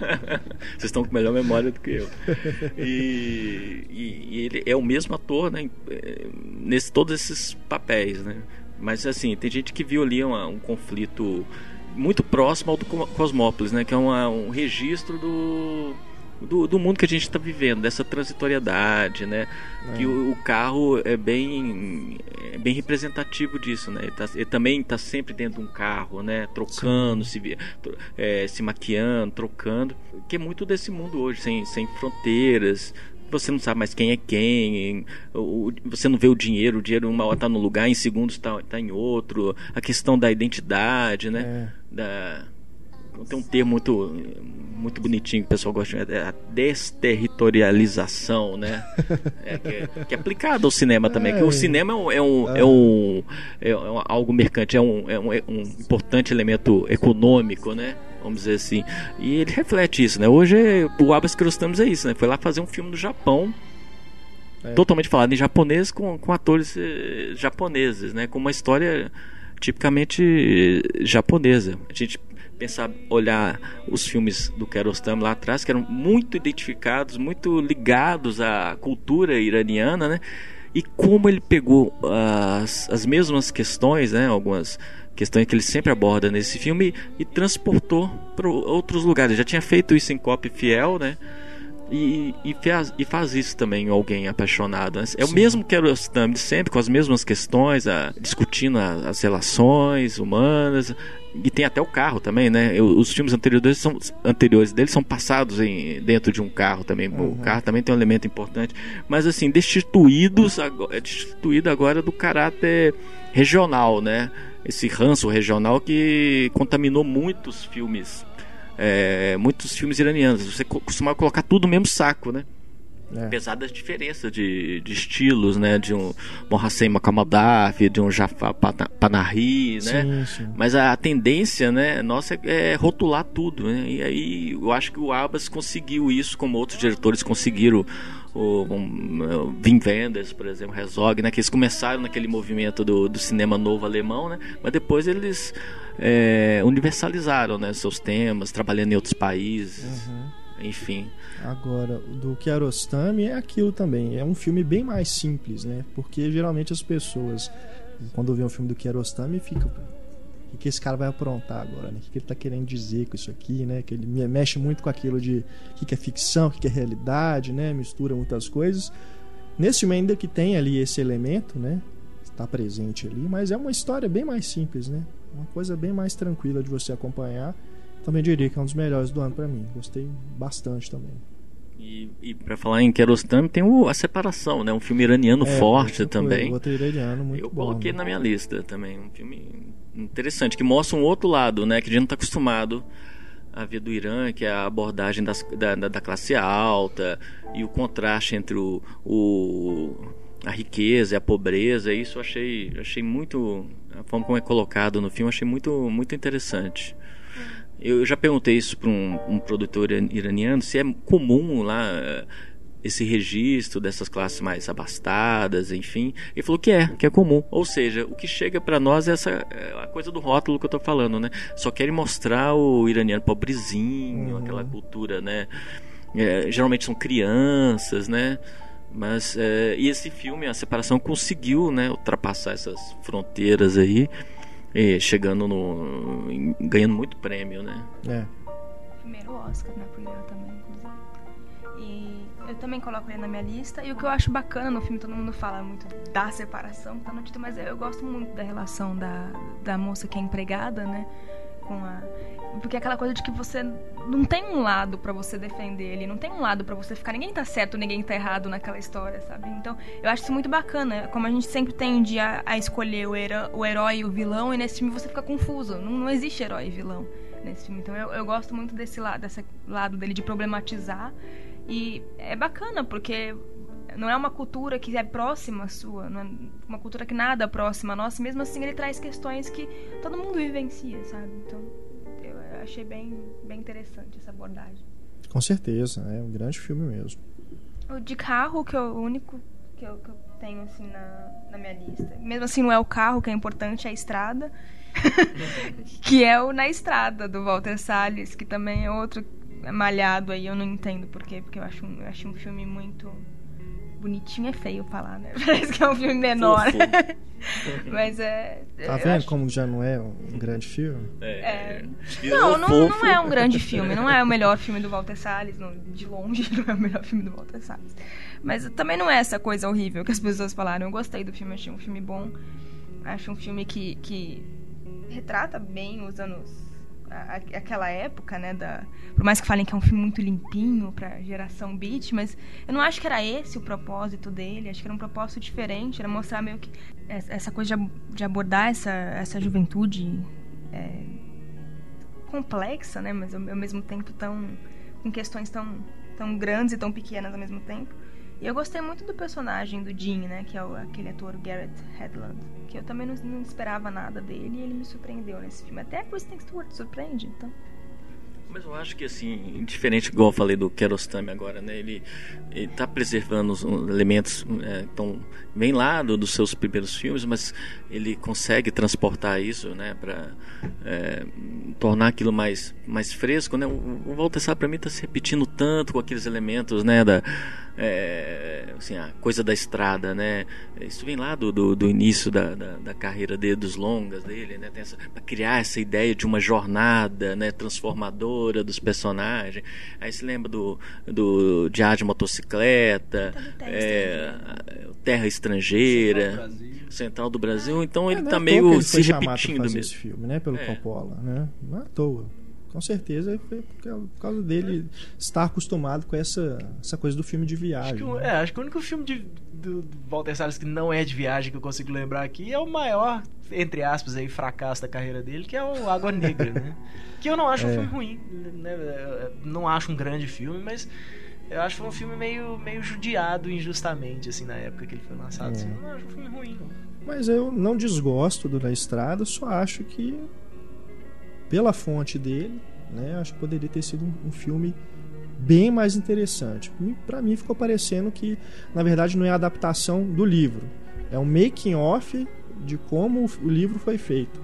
Vocês estão com melhor memória do que eu. E, e- e ele é o mesmo ator, né? em- Nesse todos esses papéis, né? Mas assim, tem gente que viu ali uma- um conflito muito próximo ao do Co- Cosmópolis, né? Que é uma- um registro do, do, do mundo que a gente está vivendo, dessa transitoriedade, né? Que o, o carro é bem, é bem representativo disso, né? Ele, tá- ele também está sempre dentro de um carro, né? Trocando, se, é, se maquiando, trocando. Que é muito desse mundo hoje, sem, sem fronteiras. Você não sabe mais quem é quem, você não vê o dinheiro, o dinheiro uma hora está num lugar, em segundos está tá em outro. A questão da identidade, né? É. da tem um termo muito muito bonitinho que o pessoal gosta de é a desterritorialização né é, que, é, que é aplicado ao cinema também que É. o cinema é um é um, é um, é um- algo mercante é um, é um, é um importante elemento econômico né vamos dizer assim e ele reflete isso né hoje o Abbas Kiarostami é isso né foi lá fazer um filme no Japão É. totalmente falado em japonês com, com atores eh, japoneses, né? Com uma história tipicamente japonesa. A gente pensar, olhar os filmes do Kiarostami lá atrás, que eram muito identificados, muito ligados à cultura iraniana, né? E como ele pegou as, as mesmas questões, né? Algumas questões que ele sempre aborda nesse filme e transportou para outros lugares. Já tinha feito isso em Cop Fiel, né? E, e, faz, e faz isso também alguém apaixonado. né? É o Sim. mesmo Kiarostami de sempre, com as mesmas questões, a- discutindo a- as relações humanas. E tem até o carro também, né? Os filmes anteriores, são, anteriores dele são passados em, dentro de um carro também. O Uhum. carro também tem um elemento importante. Mas assim, destituídos, agora, é destituído agora do caráter regional, né? Esse ranço regional que contaminou muitos filmes é, muitos filmes iranianos. Você co- costumava colocar tudo no mesmo saco, né? É. Apesar das diferenças de, de estilos, né? De um Mohsen Makamadaf, de um Jafar Pana- Panahi, né? Sim, sim. Mas a tendência, né, nossa é rotular tudo, né? E aí eu acho que o Abbas conseguiu isso, como outros diretores conseguiram. O um, Wim Wenders, por exemplo, Herzog, né? Que eles começaram naquele movimento do, do cinema novo alemão, né? Mas depois eles é, universalizaram, né? Seus temas, trabalhando em outros países, Uhum. Enfim. Agora, do Kiarostami é aquilo também. É um filme bem mais simples, né? Porque geralmente as pessoas, quando vê um filme do Kiarostami, ficam. O que esse cara vai aprontar agora, né? O que ele tá querendo dizer com isso aqui, né? Que ele me- mexe muito com aquilo de o que é ficção, o que é realidade, né? Mistura muitas coisas. Nesse filme ainda que tem ali esse elemento, né? Está presente ali, mas é uma história bem mais simples, né? Uma coisa bem mais tranquila de você acompanhar. Também diria que é um dos melhores do ano pra mim. Gostei bastante também. E, e para falar em Kiarostami, tem o A Separação, né? Um filme iraniano É, forte foi- também. Outro iraniano muito eu bom. coloquei né? na minha lista também. Um filme interessante, que mostra um outro lado, né? Que a gente não está acostumado a ver do Irã, que é a abordagem das- da, da, classe alta e o contraste entre o, o- a riqueza e a pobreza. Isso eu achei, achei muito. A forma como é colocado no filme, achei muito, muito interessante. Eu já perguntei isso para um, um produtor iran- iraniano se é comum lá eh, esse registro dessas classes mais abastadas, enfim. Ele falou que é, que é comum. Ou seja, o que chega para nós é essa é a coisa do rótulo que eu tô falando, né? Só querem mostrar o iraniano pobrezinho, Uhum. aquela cultura, né? É, geralmente são crianças, né? Mas é, e esse filme, a separação conseguiu, né, ultrapassar essas fronteiras aí, e chegando no ganhando muito prêmio, né? É. Primeiro Oscar, né, pro Irã também, inclusive. E eu também coloco ele na minha lista. E o que eu acho bacana no filme, todo mundo fala muito da separação, tá no título, mas eu gosto muito da relação da, da moça que é empregada, né? Com a. Porque é aquela coisa de que você não tem um lado para você defender ele, não tem um lado para você ficar. Ninguém tá certo, ninguém tá errado naquela história, sabe? Então, eu acho isso muito bacana. Como a gente sempre tende a, a escolher o, o herói e o vilão, e nesse filme você fica confuso. Não, não existe herói e vilão nesse filme. Então, eu, eu gosto muito desse lado, desse lado dele de problematizar e é bacana, porque não é uma cultura que é próxima sua, não é uma cultura que nada é próxima nossa, mesmo assim ele traz questões que todo mundo vivencia, sabe? Então eu achei bem, bem interessante essa abordagem. Com certeza, é um grande filme mesmo. O de carro, que é o único que eu, que eu tenho assim na, na minha lista. Mesmo assim, não é o carro que é importante, é a estrada. que é o Na Estrada, do Walter Salles, que também é outro malhado aí, eu não entendo por quê, porque eu acho um, eu acho um filme muito bonitinho é feio falar, né? Parece que é um filme menor. Mas é. Tá vendo acho... como já não é um grande filme? É. é... Não, não, não é um grande filme. Não é o melhor filme do Walter Salles. Não, de longe não é o melhor filme do Walter Salles. Mas também não é essa coisa horrível que as pessoas falaram. Eu gostei do filme, achei um filme bom. Acho um filme que, que retrata bem os anos aquela época, né? Da, por mais que falem que é um filme muito limpinho pra geração beat, mas eu não acho que era esse o propósito dele. Acho que era um propósito diferente, era mostrar meio que essa coisa de, de abordar essa, essa juventude é, complexa, né? Mas ao, ao mesmo tempo tão com questões tão tão grandes e tão pequenas ao mesmo tempo. E eu gostei muito do personagem do Jim, né? Que é o, aquele ator Garrett Hedlund. Que eu também não, não, esperava nada dele e ele me surpreendeu nesse filme. Até a Kristen Stewart surpreende, então. Mas eu acho que, assim, diferente, igual eu falei do Kerostami agora, né? Ele, ele tá preservando os elementos é, tão bem lá do, dos seus primeiros filmes, mas ele consegue transportar isso, né? Para é, tornar aquilo mais, mais fresco, né? O, o Walter Sá, para mim, tá se repetindo tanto com aqueles elementos, né? Da, é, assim, a coisa da estrada, né? Isso vem lá do, do, do início da, da, da, carreira dele, dos longas dele, né? Para criar essa ideia de uma jornada, né? Transformadora dos personagens. Aí se lembra do, do Diário de Motocicleta, é, Terra Estrangeira, Central do Brasil. Então é, ele está é meio ele se repetindo mesmo. Esse filme, né? Pelo é. Coppola, né? Não é à toa com certeza foi por causa dele estar acostumado com essa, essa coisa do filme de viagem. Acho que, né? é, acho que o único filme de, do, do Walter Salles que não é de viagem que eu consigo lembrar aqui é o maior, entre aspas, aí, fracasso da carreira dele, que é o Água Negra, né? Que eu não acho é. um filme ruim, né? Não acho um grande filme, mas eu acho um filme meio, meio judiado injustamente, assim, na época que ele foi lançado. É. Assim, eu não acho um filme ruim, não. Mas eu não desgosto do Na Estrada, só acho que pela fonte dele, né, acho que poderia ter sido um, um filme bem mais interessante. Para mim ficou parecendo que, na verdade, não é a adaptação do livro, é um making off de como o livro foi feito.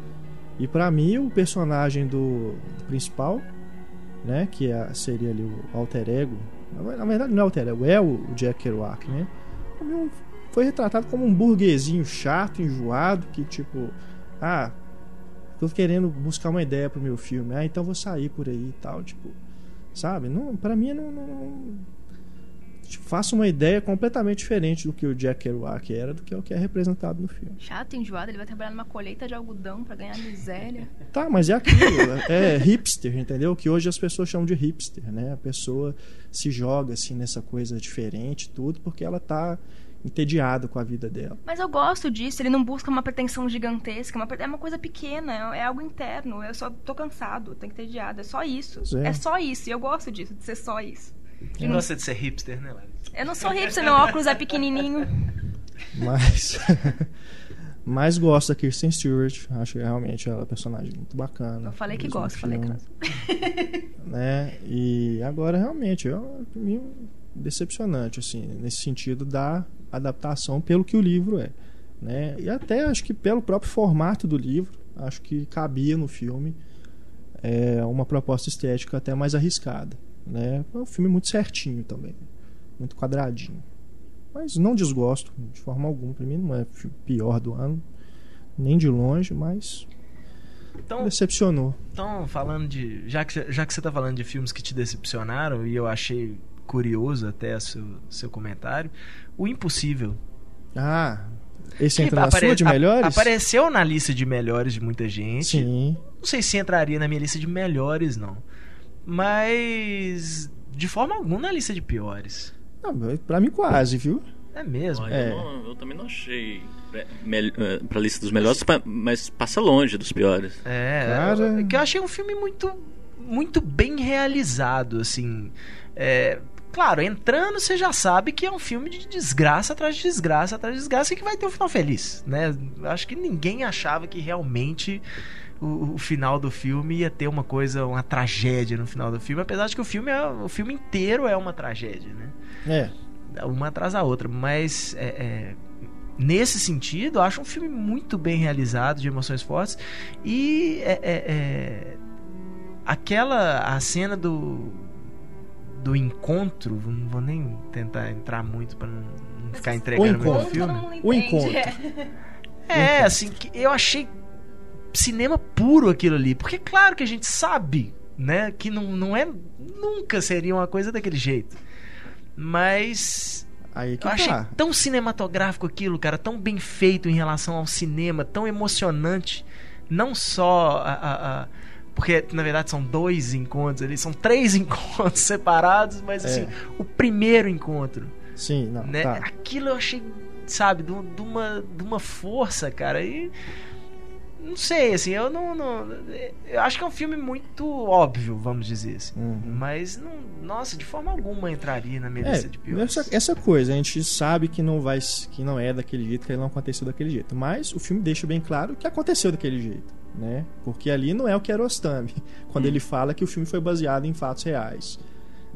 E para mim o personagem do, do principal, né, que é, seria ali o alter ego, na verdade não é alter ego, é o Jack Kerouac, né? Foi retratado como um burguesinho chato, enjoado, que tipo, ah, tô querendo buscar uma ideia pro meu filme. Ah, então vou sair por aí e tal, tipo, sabe? Não, para mim não, não tipo, faço uma ideia completamente diferente do que o Jack Kerouac era, do que é o que é representado no filme. Chato, enjoado, ele vai trabalhar numa colheita de algodão para ganhar miséria. Tá, mas é aquilo, é hipster, entendeu? Que hoje as pessoas chamam de hipster, né? A pessoa se joga assim nessa coisa diferente, tudo, porque ela tá entediado com a vida dela. Mas eu gosto disso, ele não busca uma pretensão gigantesca, uma, é uma coisa pequena, é, é algo interno. Eu só tô cansado, tô entediado, é só isso. É. é. só isso, e eu gosto disso, de ser só isso. Quem gosta de ser hipster, né, Larry? Eu não sou hipster, meu óculos é pequenininho. Mas. Mas gosto da Kirsten Stewart. Acho que realmente ela é uma personagem muito bacana. Eu falei que gosto, falei que gosto. né? E agora realmente, eu, mim, decepcionante, assim, nesse sentido da adaptação pelo que o livro é. Né? E até acho que pelo próprio formato do livro, acho que cabia no filme é, uma proposta estética até mais arriscada. Né? É um filme muito certinho também, muito quadradinho. Mas não desgosto de forma alguma. Para mim não é o pior do ano, nem de longe, mas então, decepcionou. Então, falando de. Já que, já que você está falando de filmes que te decepcionaram, e eu achei curioso até o seu, seu comentário. O Impossível. Ah, esse entra na apare- sua de melhores? Apareceu na lista de melhores de muita gente. Sim. Não sei se entraria na minha lista de melhores, não. Mas. De forma alguma na lista de piores. Não, pra mim quase, viu? É mesmo. Olha, É. eu, não- eu também não achei pra, eh, lista dos melhores, mas passa longe dos piores. É, Cara. é que eu achei um filme muito, muito bem realizado, assim. É, claro, entrando você já sabe que é um filme de desgraça atrás de desgraça atrás de desgraça e que vai ter um final feliz, né? Acho que ninguém achava que realmente o, o final do filme ia ter uma coisa, uma tragédia no final do filme, apesar de que o filme, é, o filme inteiro é uma tragédia, né? É. uma atrás da outra, mas é, é, nesse sentido, eu acho um filme muito bem realizado, de emoções fortes e é, é, é, aquela a cena do do encontro, não vou nem tentar entrar muito para não, não ficar entregando o filme. Todo mundo O encontro. É, assim, que eu achei cinema puro aquilo ali. Porque claro que a gente sabe, né, que não, não é nunca seria uma coisa daquele jeito. Mas Aí que eu achei tá. tão cinematográfico aquilo, cara, tão bem feito em relação ao cinema, tão emocionante. Não só a, a- a- porque na verdade são dois encontros ali, são três encontros separados, mas É. assim, o primeiro encontro, Sim, não, né? tá. Aquilo eu achei, sabe, de, um- de uma, de uma força, cara. E não sei, assim, eu não, não- Eu acho que é um filme muito óbvio, vamos dizer assim. Uhum. Mas, não, nossa, de forma alguma entraria na minha É, lista de piores. essa, essa coisa, a gente sabe que não vai que não é daquele jeito, que ele não aconteceu daquele jeito. Mas o filme deixa bem claro que aconteceu daquele jeito, né? Porque ali não é o Kiarostami, quando Hum. ele fala que o filme foi baseado em fatos reais,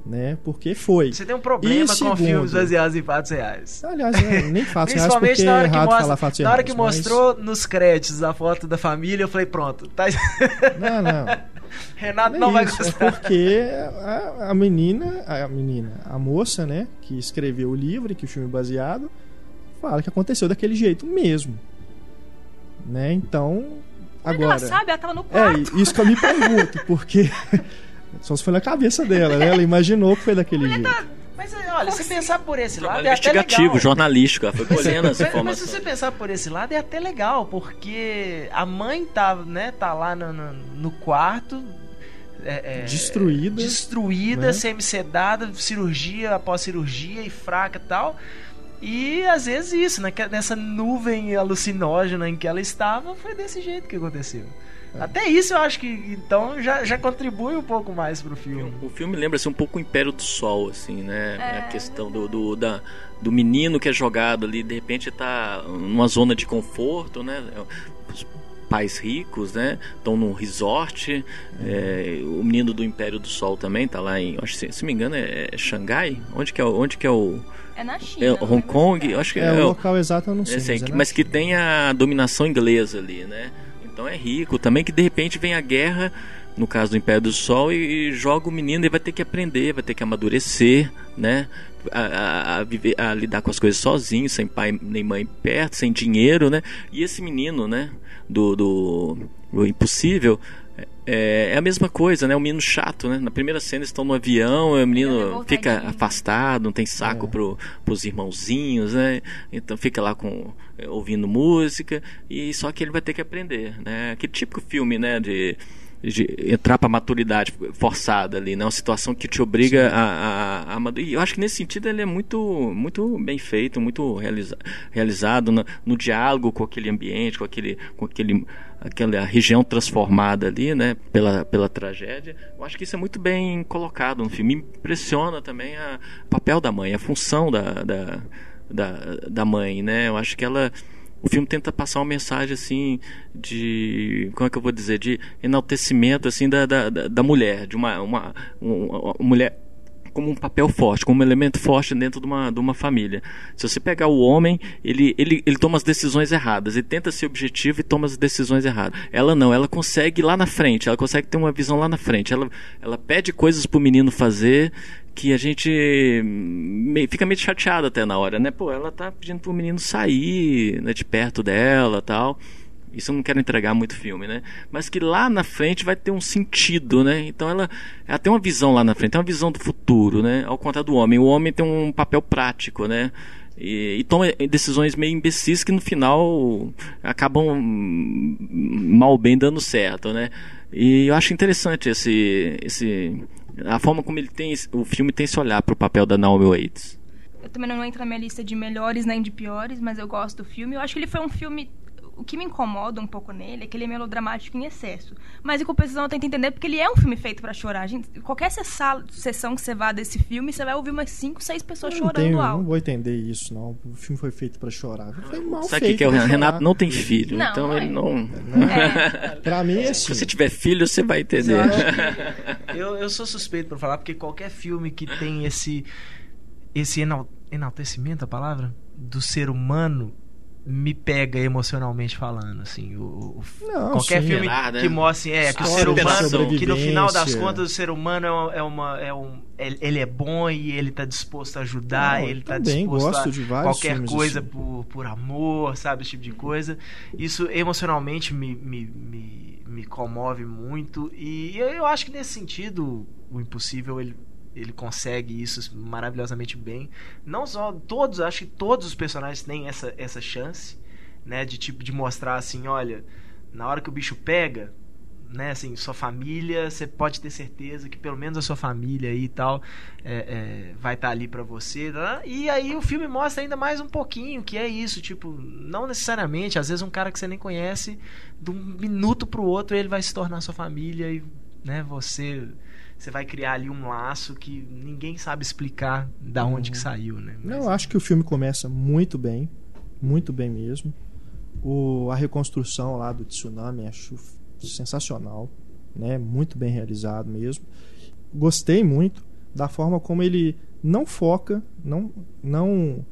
né? Porque foi. Você tem um problema E com segundo? filmes baseados em fatos reais. Aliás, né, nem fatos reais porque Principalmente é na hora que errado mostra, falar fatos na hora que mas- mostrou nos créditos a foto da família, eu falei, pronto, tá... Não, não. Renato Não, não, é vai isso, gostar. É porque a, a menina, a menina, a moça, né, que escreveu o livro, que o filme é baseado, fala que aconteceu daquele jeito mesmo. Né? Então, é que agora. ela sabe? Ela tava no É, quarto. isso que eu me pergunto, porque só se foi na cabeça dela, né? Ela imaginou que foi daquele jeito. Mas olha, se pensar por esse lado, Trabalho é até investigativo, legal. jornalístico, ela foi colhendo Mas, essa mas se informação. você pensar por esse lado, é até legal, porque a mãe tá, né, tá lá no, no, no quarto. é, é, Destruída, Destruída, né? semi-sedada, cirurgia após cirurgia e fraca e tal. E às vezes isso, naque- nessa nuvem alucinógena em que ela estava, foi desse jeito que aconteceu. É. Até isso eu acho que então já, já contribui um pouco mais pro filme. O filme lembra assim, um pouco o Império do Sol, assim, né? É. A questão do, do, da, do menino que é jogado ali, de repente tá numa zona de conforto, né? Os pais ricos, né? Estão num resort. é, o menino do Império do Sol também tá lá em, acho se, se me engano, é, é Xangai? Onde que é, onde que é o É na China. é, não Hong Kong? Acho que É, é, o local exato eu não sei. Mas, que- é mas que tem a dominação inglesa ali, né? Então é rico também, que de repente vem a guerra, no caso do Império do Sol, e, e joga o menino e vai ter que aprender, vai ter que amadurecer, né? A, a- a viver, a lidar com as coisas sozinho, sem pai nem mãe perto, sem dinheiro, né? E esse menino, né? Do, do, do Impossível. É, é a mesma coisa, né? O menino chato, né? Na primeira cena eles estão no avião, o menino revoltadinho. fica afastado, não tem saco É. pro, pros irmãozinhos, né? Então fica lá com ouvindo música e só que ele vai ter que aprender, né? Aquele típico filme, né? De, de entrar pra maturidade forçada ali, né? Uma situação que te obriga a, a, a E eu acho que nesse sentido ele é muito, muito bem feito, muito realiza, realizado no, no diálogo com aquele ambiente, com aquele, com aquele aquela região transformada ali, né, pela, pela tragédia. Eu acho que isso é muito bem colocado no filme. Me impressiona também a- o papel da mãe, a função da, da, da, da mãe, né? Eu acho que ela o filme tenta passar uma mensagem assim de como é que eu vou dizer de enaltecimento assim da, da, da mulher de uma, uma, uma, uma mulher como um papel forte, como um elemento forte dentro de uma, de uma família. Se você pegar o homem, ele, ele, ele toma as decisões erradas, ele tenta ser objetivo e toma as decisões erradas. Ela não, ela consegue ir lá na frente, ela consegue ter uma visão lá na frente. Ela, ela pede coisas pro menino fazer que a gente meio- fica meio chateado até na hora, né? Pô, ela tá pedindo pro menino sair né, de perto dela tal. isso eu não quero entregar muito filme, né? Mas que lá na frente vai ter um sentido, né? Então ela, ela tem uma visão lá na frente, tem uma visão do futuro, né? Ao contrário do homem. O homem tem um papel prático, né? E, e toma decisões meio imbecis que no final acabam mal bem dando certo, né? E eu acho interessante esse, esse a forma como ele tem o filme tem esse olhar para o papel da Naomi Waits. Eu também não entro na minha lista de melhores nem de piores, mas eu gosto do filme. Eu acho que ele foi um filme o que me incomoda um pouco nele é que ele é melodramático em excesso. Mas em compensação eu tento entender porque ele é um filme feito para chorar. Gente, qualquer sessão que você vá desse filme, você vai ouvir umas 5, 6 pessoas eu chorando tenho, alto. Não vou entender isso, não. O filme foi feito para chorar. Foi mal Sabe feito. que é o Renato não tem filho, não, então é. ele não. É. Pra mim é assim. Se você tiver filho, você vai entender. Eu, eu sou suspeito para falar, porque qualquer filme que tem esse. esse enaltecimento, a palavra? Do ser humano me pega emocionalmente falando, assim, o, o Não, qualquer sim, filme é que mostre é, que o ser humano, que no final das contas o ser humano é uma, é um, ele é bom e ele tá disposto a ajudar, Não, ele tá disposto a qualquer coisa assim. por, por amor, sabe, esse tipo de coisa. Isso emocionalmente me, me, me, me comove muito e eu acho que nesse sentido o impossível ele ele consegue isso maravilhosamente bem. Não só todos, acho que todos os personagens têm essa, essa chance, né, de tipo de mostrar assim, olha, na hora que o bicho pega, né, assim, sua família, você pode ter certeza que pelo menos a sua família aí e tal é, é, vai estar tá ali para você, tá? e aí o filme mostra ainda mais um pouquinho que é isso, tipo, não necessariamente, às vezes um cara que você nem conhece, de um minuto pro outro ele vai se tornar sua família e, né, você você vai criar ali um laço que ninguém sabe explicar da onde uhum. que saiu, né? Mas... Não, eu acho que o filme começa muito bem, muito bem mesmo. O, a reconstrução lá do tsunami acho sensacional, né? Muito bem realizado mesmo. Gostei muito da forma como ele não foca, não não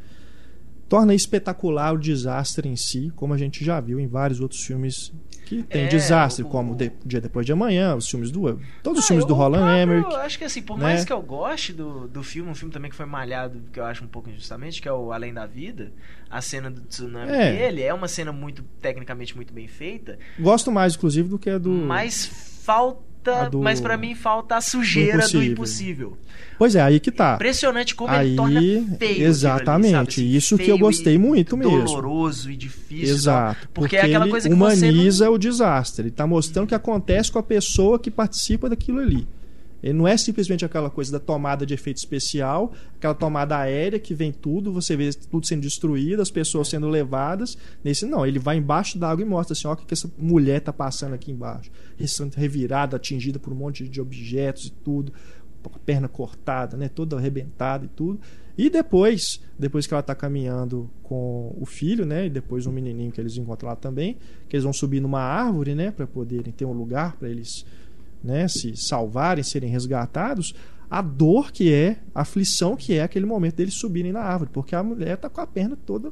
torna espetacular o desastre em si, como a gente já viu em vários outros filmes que tem é, desastre, o, como de, Dia Depois de Amanhã, os filmes do. Todos ah, os filmes do Roland próprio, Emmerich. Eu acho que assim, por né? mais que eu goste do, do filme, um filme também que foi malhado, que eu acho um pouco injustamente, que é o Além da Vida, a cena do tsunami é. dele é uma cena muito, tecnicamente, muito bem feita. Gosto mais, inclusive, do que a do. Mas falta. Do... Mas para mim falta a sujeira do impossível. Do impossível. Pois é, aí que tá. Impressionante como aí, ele torna feio. Exatamente. Ali, assim, isso que eu gostei muito mesmo. Doloroso e difícil. Exato. Porque, porque é aquela ele coisa que humaniza não... o desastre. Ele tá mostrando o que acontece com a pessoa que participa daquilo ali. Ele não é simplesmente aquela coisa da tomada de efeito especial, aquela tomada aérea que vem tudo, você vê tudo sendo destruído, as pessoas sendo levadas. Nesse não, ele vai embaixo da água e mostra assim, ó, o que, que essa mulher tá passando aqui embaixo. Revirada, atingida por um monte de objetos e tudo com a perna cortada, né, toda arrebentada e tudo. E depois, depois que ela está caminhando com o filho, né, e depois um menininho que eles encontram lá também, que eles vão subir numa árvore, né, para poderem ter um lugar para eles, né, se salvarem, serem resgatados. A dor que é, a aflição que é aquele momento deles subirem na árvore, porque a mulher está com a perna toda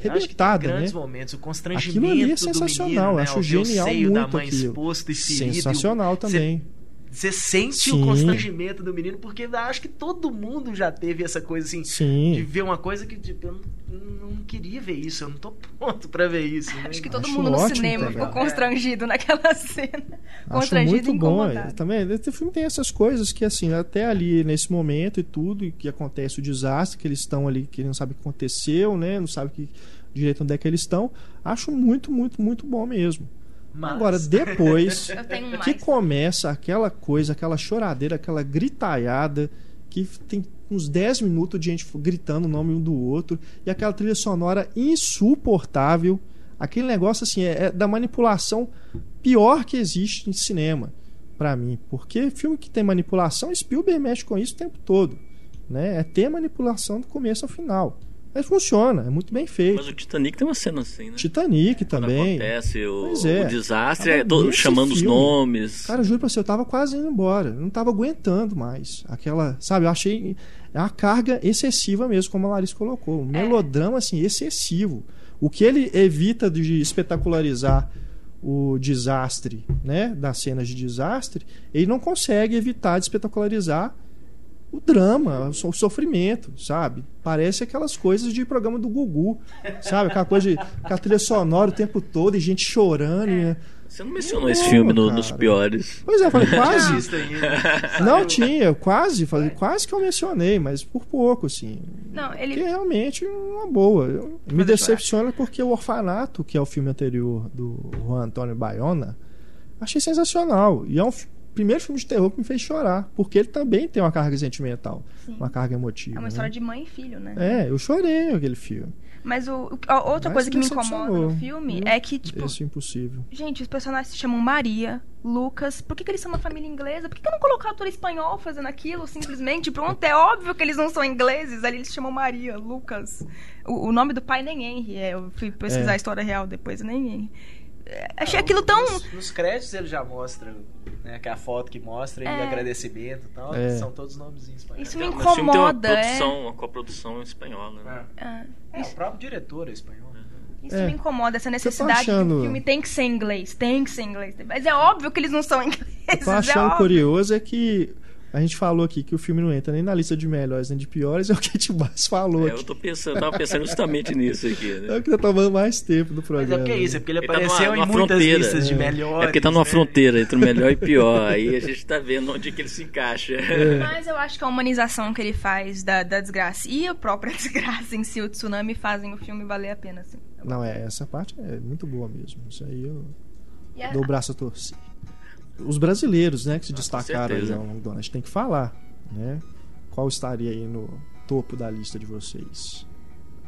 arrebentada, tem grandes né? momentos, o constrangimento aquilo ali é sensacional, menino, né? acho genial muito aquilo. Exposto e ferido, sensacional também. Cê você sente Sim. o constrangimento do menino, porque acho que todo mundo já teve essa coisa assim, Sim. de ver uma coisa que tipo, eu não, não queria ver isso, eu não tô pronto para ver isso. Né? Acho que todo acho mundo no cinema ficou constrangido é. naquela cena. Acho constrangido muito bom. É, também, esse filme tem essas coisas que, assim, até ali nesse momento e tudo, e que acontece o desastre, que eles estão ali, que não sabem o que aconteceu, né? Não sabem que, direito onde é que eles estão. Acho muito, muito, muito bom mesmo. Mas... Agora, depois que começa aquela coisa, aquela choradeira, aquela gritaiada, que tem uns 10 minutos de gente gritando o nome um do outro, e aquela trilha sonora insuportável. Aquele negócio assim, é, é da manipulação pior que existe em cinema, para mim. Porque filme que tem manipulação, Spielberg mexe com isso o tempo todo. Né? É ter manipulação do começo ao final. Mas funciona, é muito bem feito. Mas o Titanic tem uma cena assim, né? Titanic também. Quando acontece o, é. o desastre, é todo, chamando filme, os nomes. Cara, juro pra você, eu tava quase indo embora. Eu não tava aguentando mais. Aquela, sabe, eu achei a carga excessiva mesmo, como a Larissa colocou. Um é. melodrama, assim, excessivo. O que ele evita de espetacularizar o desastre, né, das cenas de desastre, ele não consegue evitar de espetacularizar o drama, o so- o sofrimento, sabe? Parece aquelas coisas de programa do Gugu, sabe? Aquela coisa de aquela trilha sonora o tempo todo e gente chorando. e- Você não mencionou esse filme no- nos piores. Pois é, eu falei quase. Não tinha, quase, falei, quase que eu mencionei, mas por pouco, assim. Não, Que ele. é realmente uma boa. Eu- Me decepciona porque o Orfanato, que é o filme anterior do Juan Antônio Bayona, achei sensacional. E é um fi- primeiro filme de terror que me fez chorar, porque ele também tem uma carga sentimental, Sim. uma carga emotiva. É uma né? história de mãe e filho, né? É, eu chorei naquele filme. Mas o, a outra Mas coisa que me incomoda no filme viu? é que, tipo, Esse é impossível. gente, os personagens se chamam Maria, Lucas. Por que, que eles são uma família inglesa? Por que, que eu não colocar ator espanhol fazendo aquilo simplesmente? Pronto, é óbvio que eles não são ingleses. Ali eles se chamam Maria, Lucas. O, o nome do pai nem Henry. É, eu fui pesquisar É. a história real depois, nem Henry. É, Achei aquilo tão. Nos, nos créditos ele já mostra, né? Que é a foto que mostra e É. o agradecimento e tal. É. São todos nomezinhos espanhóis. Isso me Mas o filme tem uma incomoda, é. produção, uma coprodução espanhola, né? É. É, É, o próprio diretor é espanhol. isso É. me incomoda, essa necessidade achando- do filme tem que ser em inglês, tem que ser em inglês. Mas é óbvio que eles não são ingleses. Eu tô é achando curioso é que a gente falou aqui que o filme não entra nem na lista de melhores nem de piores, é o que a Bass falou É, eu tô pensando, tava pensando justamente nisso aqui, É né? o que tá tomando mais tempo do Mas programa. é porque é isso, é porque ele Ele tá apareceu numa- em numa muitas fronteira. listas de É. melhores. É porque tá numa né? fronteira entre o melhor e pior. Aí a gente tá vendo onde que ele se encaixa. É. Mas eu acho que a humanização que ele faz da, da desgraça e a própria desgraça em si, o tsunami, fazem o filme valer a pena, assim. Não, é, essa parte é muito boa mesmo. Isso aí eu a- dou o braço a torcer. Os brasileiros, né, que se Ah, destacaram aí ao longo do ano, a gente tem que falar, né? Qual estaria aí no topo da lista de vocês?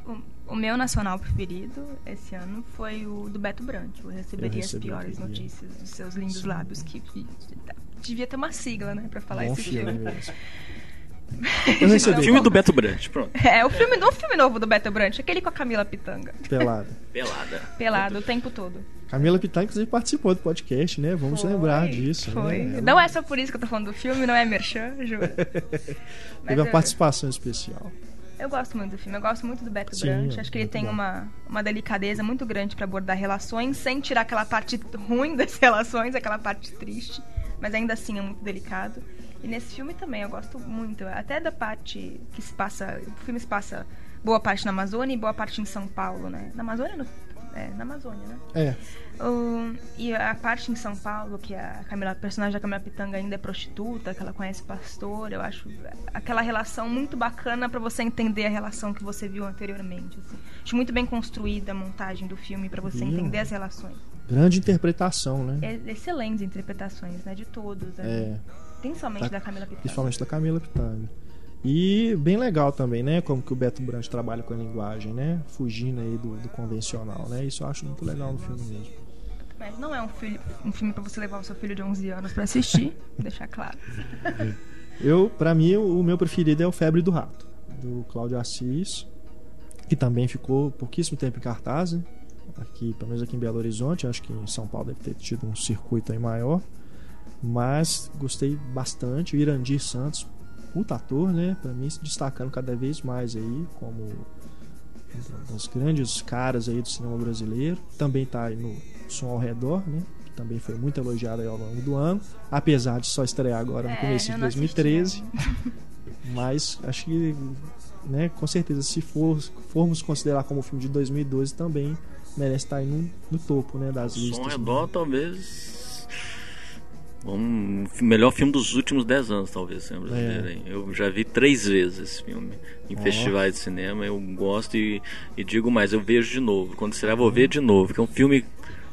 o, o meu nacional preferido esse ano foi o do Beto Branco. Eu receberia Eu as piores notícias dos seus lindos Sim. lábios. Que, que- devia ter uma sigla, né, pra falar Bom esse filme filme. mesmo. Eu recebi Filme do Beto Brandt, pronto. É, o filme do filme novo do Beto Branco, aquele com a Camila Pitanga. pelada. Pelada. Pelado o tempo todo. Camila Pittar, inclusive, participou do podcast, né? Vamos Foi, lembrar disso. Foi. Né? Não é só por isso que eu tô falando do filme, não é merchan, juro. Teve uma participação especial. Eu gosto muito do filme, eu gosto muito do Beto Sim, Brandt. é Acho que ele tem bom. uma, uma delicadeza muito grande pra abordar relações, sem tirar aquela parte ruim das relações, aquela parte triste, mas ainda assim é muito delicado. E nesse filme também eu gosto muito, até da parte que se passa. O filme se passa boa parte na Amazônia e boa parte em São Paulo, né? Na Amazônia? No, é, na Amazônia, né? É, Um, e a parte em São Paulo, que a, Camila, a personagem da Camila Pitanga ainda é prostituta, que ela conhece o pastor, eu acho aquela relação muito bacana pra você entender a relação que você viu anteriormente. assim. Acho muito bem construída a montagem do filme pra você entender as relações. grande interpretação, né? É, excelentes interpretações, né? De todos. né? É, Principalmente Tá- da Camila Pitanga. principalmente da Camila Pitanga. E bem legal também, né? Como que o Beto Brandt trabalha com a linguagem, né? Fugindo aí do, do convencional, né? Isso eu acho muito legal no filme mesmo. Mas não é um, filho, um filme pra você levar o seu filho de 11 anos pra assistir, deixar claro. Eu, para mim, o meu preferido é o Febre do Rato, do Cláudio Assis, que também ficou pouquíssimo tempo em cartaz, né? Aqui, pelo menos aqui em Belo Horizonte, acho que em São Paulo deve ter tido um circuito aí maior. Mas gostei bastante. O Irandir Santos, puta ator, né? Pra mim se destacando cada vez mais aí como um dos grandes caras aí do cinema brasileiro. Também tá aí no Som ao Redor, né? Que também foi muito elogiado aí ao longo do ano. Apesar de só estrear agora no É, começo de eu não assisti 2013. ainda. Mas acho que, né, com certeza, se for, formos considerar como filme de 2012, também merece estar aí no, no topo né, das Som listas. ao redor, talvez. Um melhor filme dos últimos 10 anos, talvez, né, brasileiro, É. Eu já vi três vezes esse filme em festivais de cinema. Eu gosto e, e digo mais, eu vejo de novo. Quando será, vou ver de novo. Que é um filme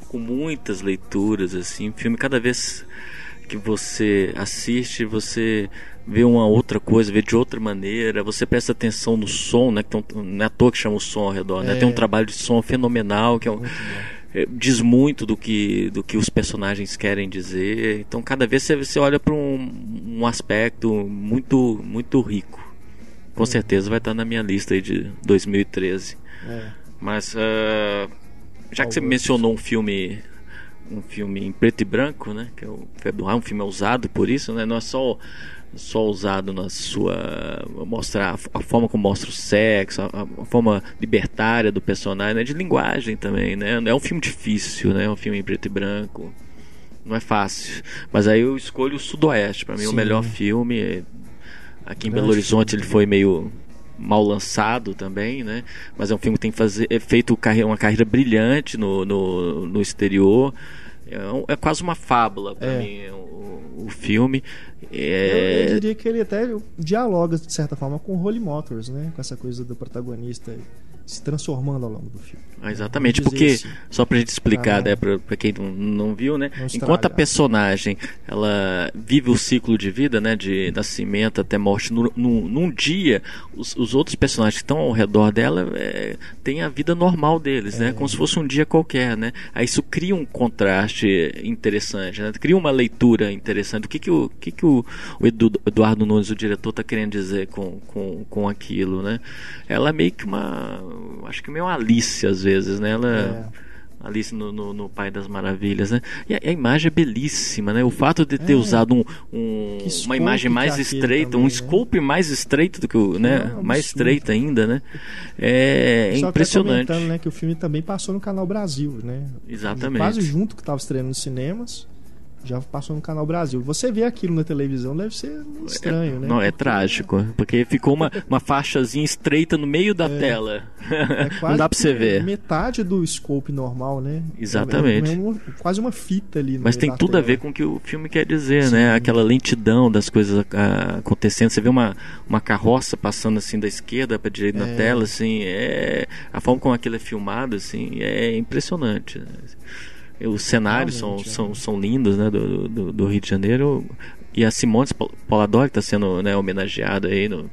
com muitas leituras, assim. Um filme cada vez que você assiste, você vê uma outra coisa, vê de outra maneira, você presta atenção no som, né? Que tem um- não é à toa que chama o som ao redor, né? É. Tem um trabalho de som fenomenal, que é um, é, diz muito do que, do que os personagens querem dizer. Então, cada vez você, você olha para um, um aspecto muito, muito rico. Com certeza vai estar na minha lista de 2013. É. Mas, ah, já que você mencionou um filme um filme em preto e branco, né? Que é o Febre do Raio, um filme ousado por isso, né? Não é só só usado na sua mostrar a forma como mostra o sexo, a, a forma libertária do personagem, né? de linguagem também, né? É um filme difícil, né? É um filme em preto e branco. Não é fácil. Mas aí eu escolho o Sudoeste, para mim é o Sim. melhor filme. Aqui em Belo Horizonte ele foi meio mal lançado também, né? Mas é um filme que tem fazer, é feito uma carreira brilhante no, no, no exterior. É, um- é quase uma fábula para É. mim o, o filme. Eu, É, eu diria que ele até dialoga, de certa forma, com Holy Motors, né? Com essa coisa do protagonista se transformando ao longo do filme. Ah, Exatamente, porque, assim. só pra gente explicar, Ah, né, pra, pra quem não, não viu, né? Não Enquanto a personagem ela vive o ciclo de vida, né, de nascimento até morte, no, no- num dia, os, os outros personagens que estão ao redor dela é, têm a vida normal deles, né? Como se fosse um dia qualquer, né? Aí isso cria um contraste interessante, né? Cria uma leitura interessante. O que que o, o que que o, o Edu- Eduardo Nunes, o diretor, está querendo dizer com, com, com aquilo, né? Ela é meio que uma, acho que meio uma Alice às vezes, né? Ela É. Alice no, no, no Pai das Maravilhas, né? E a, a imagem é belíssima, né? O fato de ter É. usado um, um- uma imagem mais é estreita, também, um né? scope mais estreito do que o, né? É um mais estreita ainda, né? É, é impressionante. né, que o filme também passou no Canal Brasil, né? Exatamente. Quase junto que estava estreando nos cinemas, já passou no Canal Brasil. Você vê aquilo na televisão deve ser estranho, né? Não, é Porque trágico, porque ficou uma, uma faixazinha estreita no meio da tela. é Não dá pra você ver. Metade do scope normal, né? Exatamente. É, é uma- quase uma fita ali. no Mas tem tudo a tela. ver com o que o filme quer dizer, né? Aquela lentidão das coisas acontecendo. Você vê uma, uma carroça passando assim da esquerda para direita na É. tela, assim, é a forma como aquilo é filmado, assim, é impressionante. né? Os cenários são, é. são, são lindos, né? Do, do, do Rio de Janeiro. E a Simone Poladori está sendo né, homenageada aí no,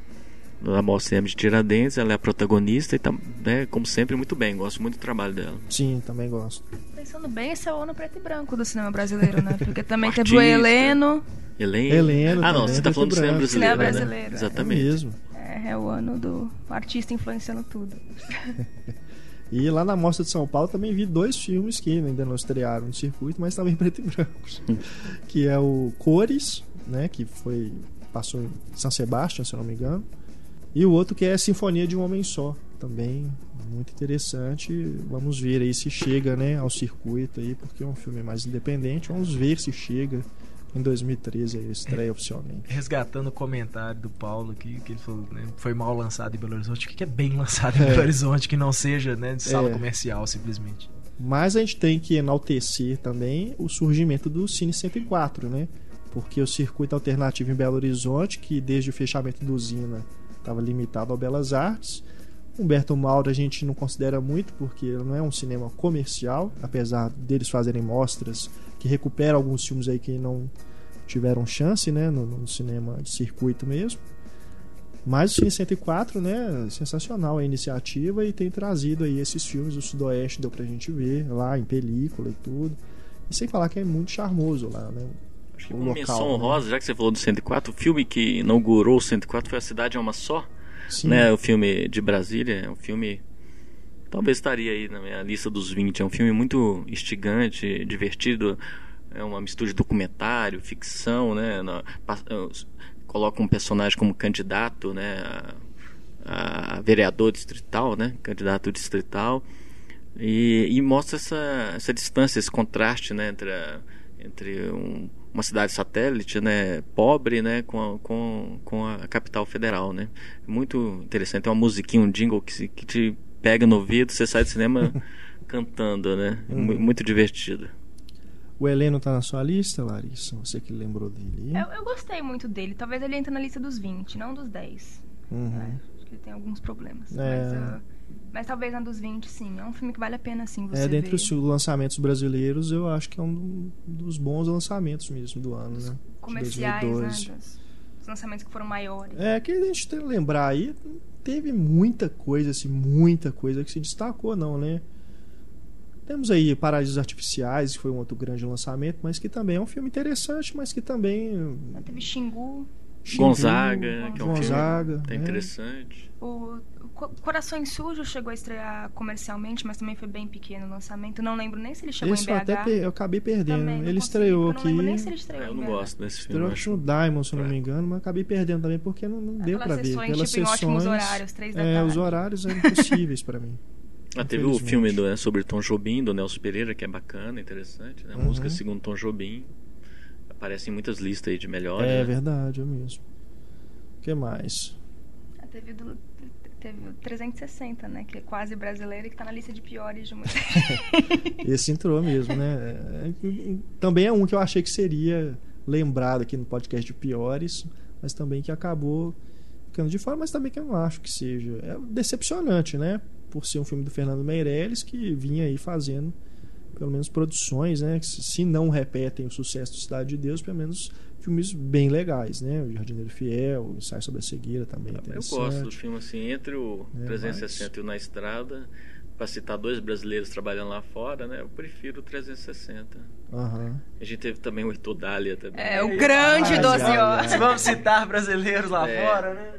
na Mostra de Tiradentes. Ela é a protagonista e tá, né, como sempre, muito bem. Gosto muito do trabalho dela. Sim, também gosto. Pensando bem, esse é o ano preto e branco do cinema brasileiro, né? Porque também O teve o artista. Heleno. Helena. Helena Ah, não, você está falando do cinema brasileiro. Cinema né? brasileiro, é. Exatamente. É mesmo. É, é o ano do artista influenciando tudo. E lá na Mostra de São Paulo também vi dois filmes que ainda não estrearam no circuito, mas também preto e brancos. que é o Cores, né, que foi passou em São Sebastião, se eu não me engano. E o outro que é Sinfonia de um Homem Só, também muito interessante. Vamos ver aí se chega, né, ao circuito aí, porque é um filme mais independente. Vamos ver se chega em 2013 aí, estreia oficialmente. Resgatando o comentário do Paulo aqui, que ele falou, né, foi mal lançado em Belo Horizonte. O que é bem lançado em É. Belo Horizonte que não seja, né, de sala É. comercial, simplesmente? Mas a gente tem que enaltecer também o surgimento do Cine 104, né? Porque o circuito alternativo em Belo Horizonte, que desde o fechamento do Usina estava limitado ao Belas Artes. Humberto Mauro a gente não considera muito, porque ele não é um cinema comercial, apesar deles fazerem mostras que recuperam alguns filmes aí que não tiveram chance, né? No, no cinema de circuito mesmo. Mas o Cine 104, né, sensacional a iniciativa e tem trazido aí esses filmes do Sudoeste, deu pra gente ver lá em película e tudo. E sem falar que é muito charmoso lá, né? Acho que uma menção né? honrosa, já que você falou do 104, o filme que inaugurou o 104 foi A Cidade é Uma Só, Sim, né? O filme de Brasília, é um filme... Talvez estaria aí na minha lista dos 20. É um filme muito instigante, divertido. É uma mistura de documentário, ficção, né? Na- pa- coloca um personagem como candidato, né? A, a vereador distrital, né? Candidato distrital. E, e mostra essa, essa distância, esse contraste, né? Entre, a- entre um- uma cidade satélite, né? Pobre, né? Com a, com, com a capital federal, né? Muito interessante. Tem uma musiquinha, um jingle que, que te pega no ouvido, você sai do cinema cantando, né? Mu- Muito divertido. O Heleno tá na sua lista, Larissa? Você que lembrou dele. Eu, eu gostei muito dele. Talvez ele entre na lista dos 20, não dos 10. Uhum. É, acho que ele tem alguns problemas. É. Mas, ah, mas talvez na dos 20, sim. É um filme que vale a pena, sim, você É, dentre ver. os lançamentos brasileiros, eu acho que é um dos bons lançamentos mesmo do ano, né? De comerciais, 2012. né? Dos, dos lançamentos que foram maiores. É, que a gente tem que lembrar aí, teve muita coisa, assim, muita coisa que se destacou, não, né? Temos aí Paraísos Artificiais, que foi um outro grande lançamento, mas que também é um filme interessante, mas que também. Teve Xingu, Xingu, Gonzaga, que é um Gonzaga, filme tá é. interessante. o o Co- Corações Sujos chegou a estrear comercialmente, mas também foi bem pequeno o lançamento. Não lembro nem se ele chegou Esse em eu BH. até per- eu acabei perdendo. Também ele estreou aqui. Eu não lembro nem se ele estreou É, eu em não gosto desse filme. Estreou acho no Diamond, se eu não É. me engano, mas acabei perdendo também porque não, não deu Pelas pra ver. sessões, Pelas tipo, em sessões. ótimos horários, três da é, tarde. os horários eram impossíveis pra mim. Ah, teve o filme do, né, sobre Tom Jobim, do Nelson Pereira, que é bacana, interessante. Né? A Uhum. música segundo Tom Jobim. Aparece em muitas listas aí de melhores. É né? verdade, é mesmo. que mais? Ah, Teve, do, teve o 360, né? Que é quase brasileiro e que tá na lista de piores de muita Esse entrou mesmo, né? É, Também é um que eu achei que seria lembrado aqui no podcast de piores, mas também que acabou ficando de fora, mas também que eu não acho que seja. É decepcionante, né? Por ser um filme do Fernando Meirelles que vinha aí fazendo pelo menos produções, né? Que se não repetem o sucesso do Cidade de Deus, pelo menos filmes bem legais, né? O Jardineiro Fiel, o Ensaio sobre a Cegueira também. é Eu gosto do filme assim, entre o É, 360 e o Na Estrada, para citar dois brasileiros trabalhando lá fora, né? Eu prefiro o 360. Aham. A gente teve também o Heitor Dália também. É, o grande Ai, 12 ai, horas. Vamos citar brasileiros lá É. fora, né?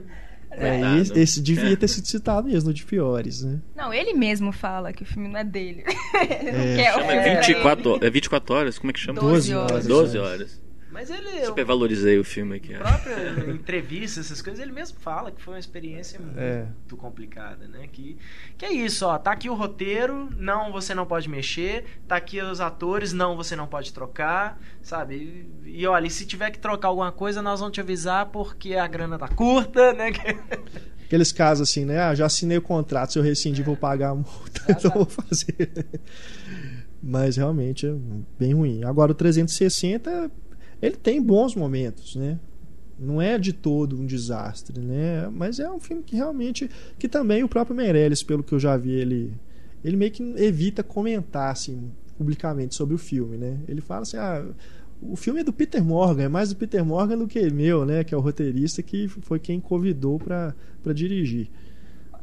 É, Verdade. esse, esse devia ter sido citado mesmo, de piores, né? Não, ele mesmo fala que o filme não é dele. ele não É. quer o Chama filme pra 24, ele. é 24 horas, como é que chama? 12 horas. 12 horas. Mas ele, Super valorizei o filme aqui. próprio entrevista, essas coisas, ele mesmo fala que foi uma experiência muito É. complicada, né? Que, que é isso, ó, tá aqui o roteiro, não, você não pode mexer, tá aqui os atores, não, você não pode trocar, sabe? E, e olha, e se tiver que trocar alguma coisa, nós vamos te avisar porque a grana tá curta, né? Aqueles casos assim, né? Ah, já assinei o contrato, se eu rescindir, vou pagar a multa, então vou fazer. Mas realmente é bem ruim. Agora o 360, ele tem bons momentos, né? Não é de todo um desastre, né? Mas é um filme que realmente que também o próprio Meirelles, pelo que eu já vi, ele ele meio que evita comentar assim publicamente sobre o filme, né? Ele fala assim: "Ah, o filme é do Peter Morgan, é mais do Peter Morgan do que meu, né? Que é o roteirista que foi quem convidou para dirigir.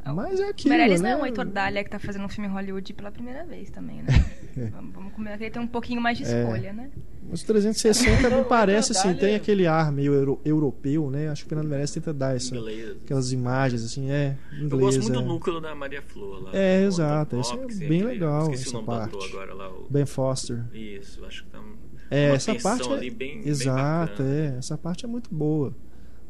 Mas é aquilo, Meirelles né? não é o Heitor Dália que tá fazendo um filme em Hollywood pela primeira vez também, né? vamos, vamos combinar que ele tem um pouquinho mais de É. escolha, né? Os 360 me Não, parece assim, tem aquele ar meio euro- europeu, né? Acho que o Fernando Meirelles tenta dar essa, Inglês. aquelas imagens assim, é, inglês. Eu gosto muito é. do núcleo da Maria Flor lá. É, exato, esse é bem legal, essa parte. agora lá. O... Ben Foster. Isso, acho que tá. É, uma essa parte é, ali bem- bem exato, bacana. é, essa parte é muito boa.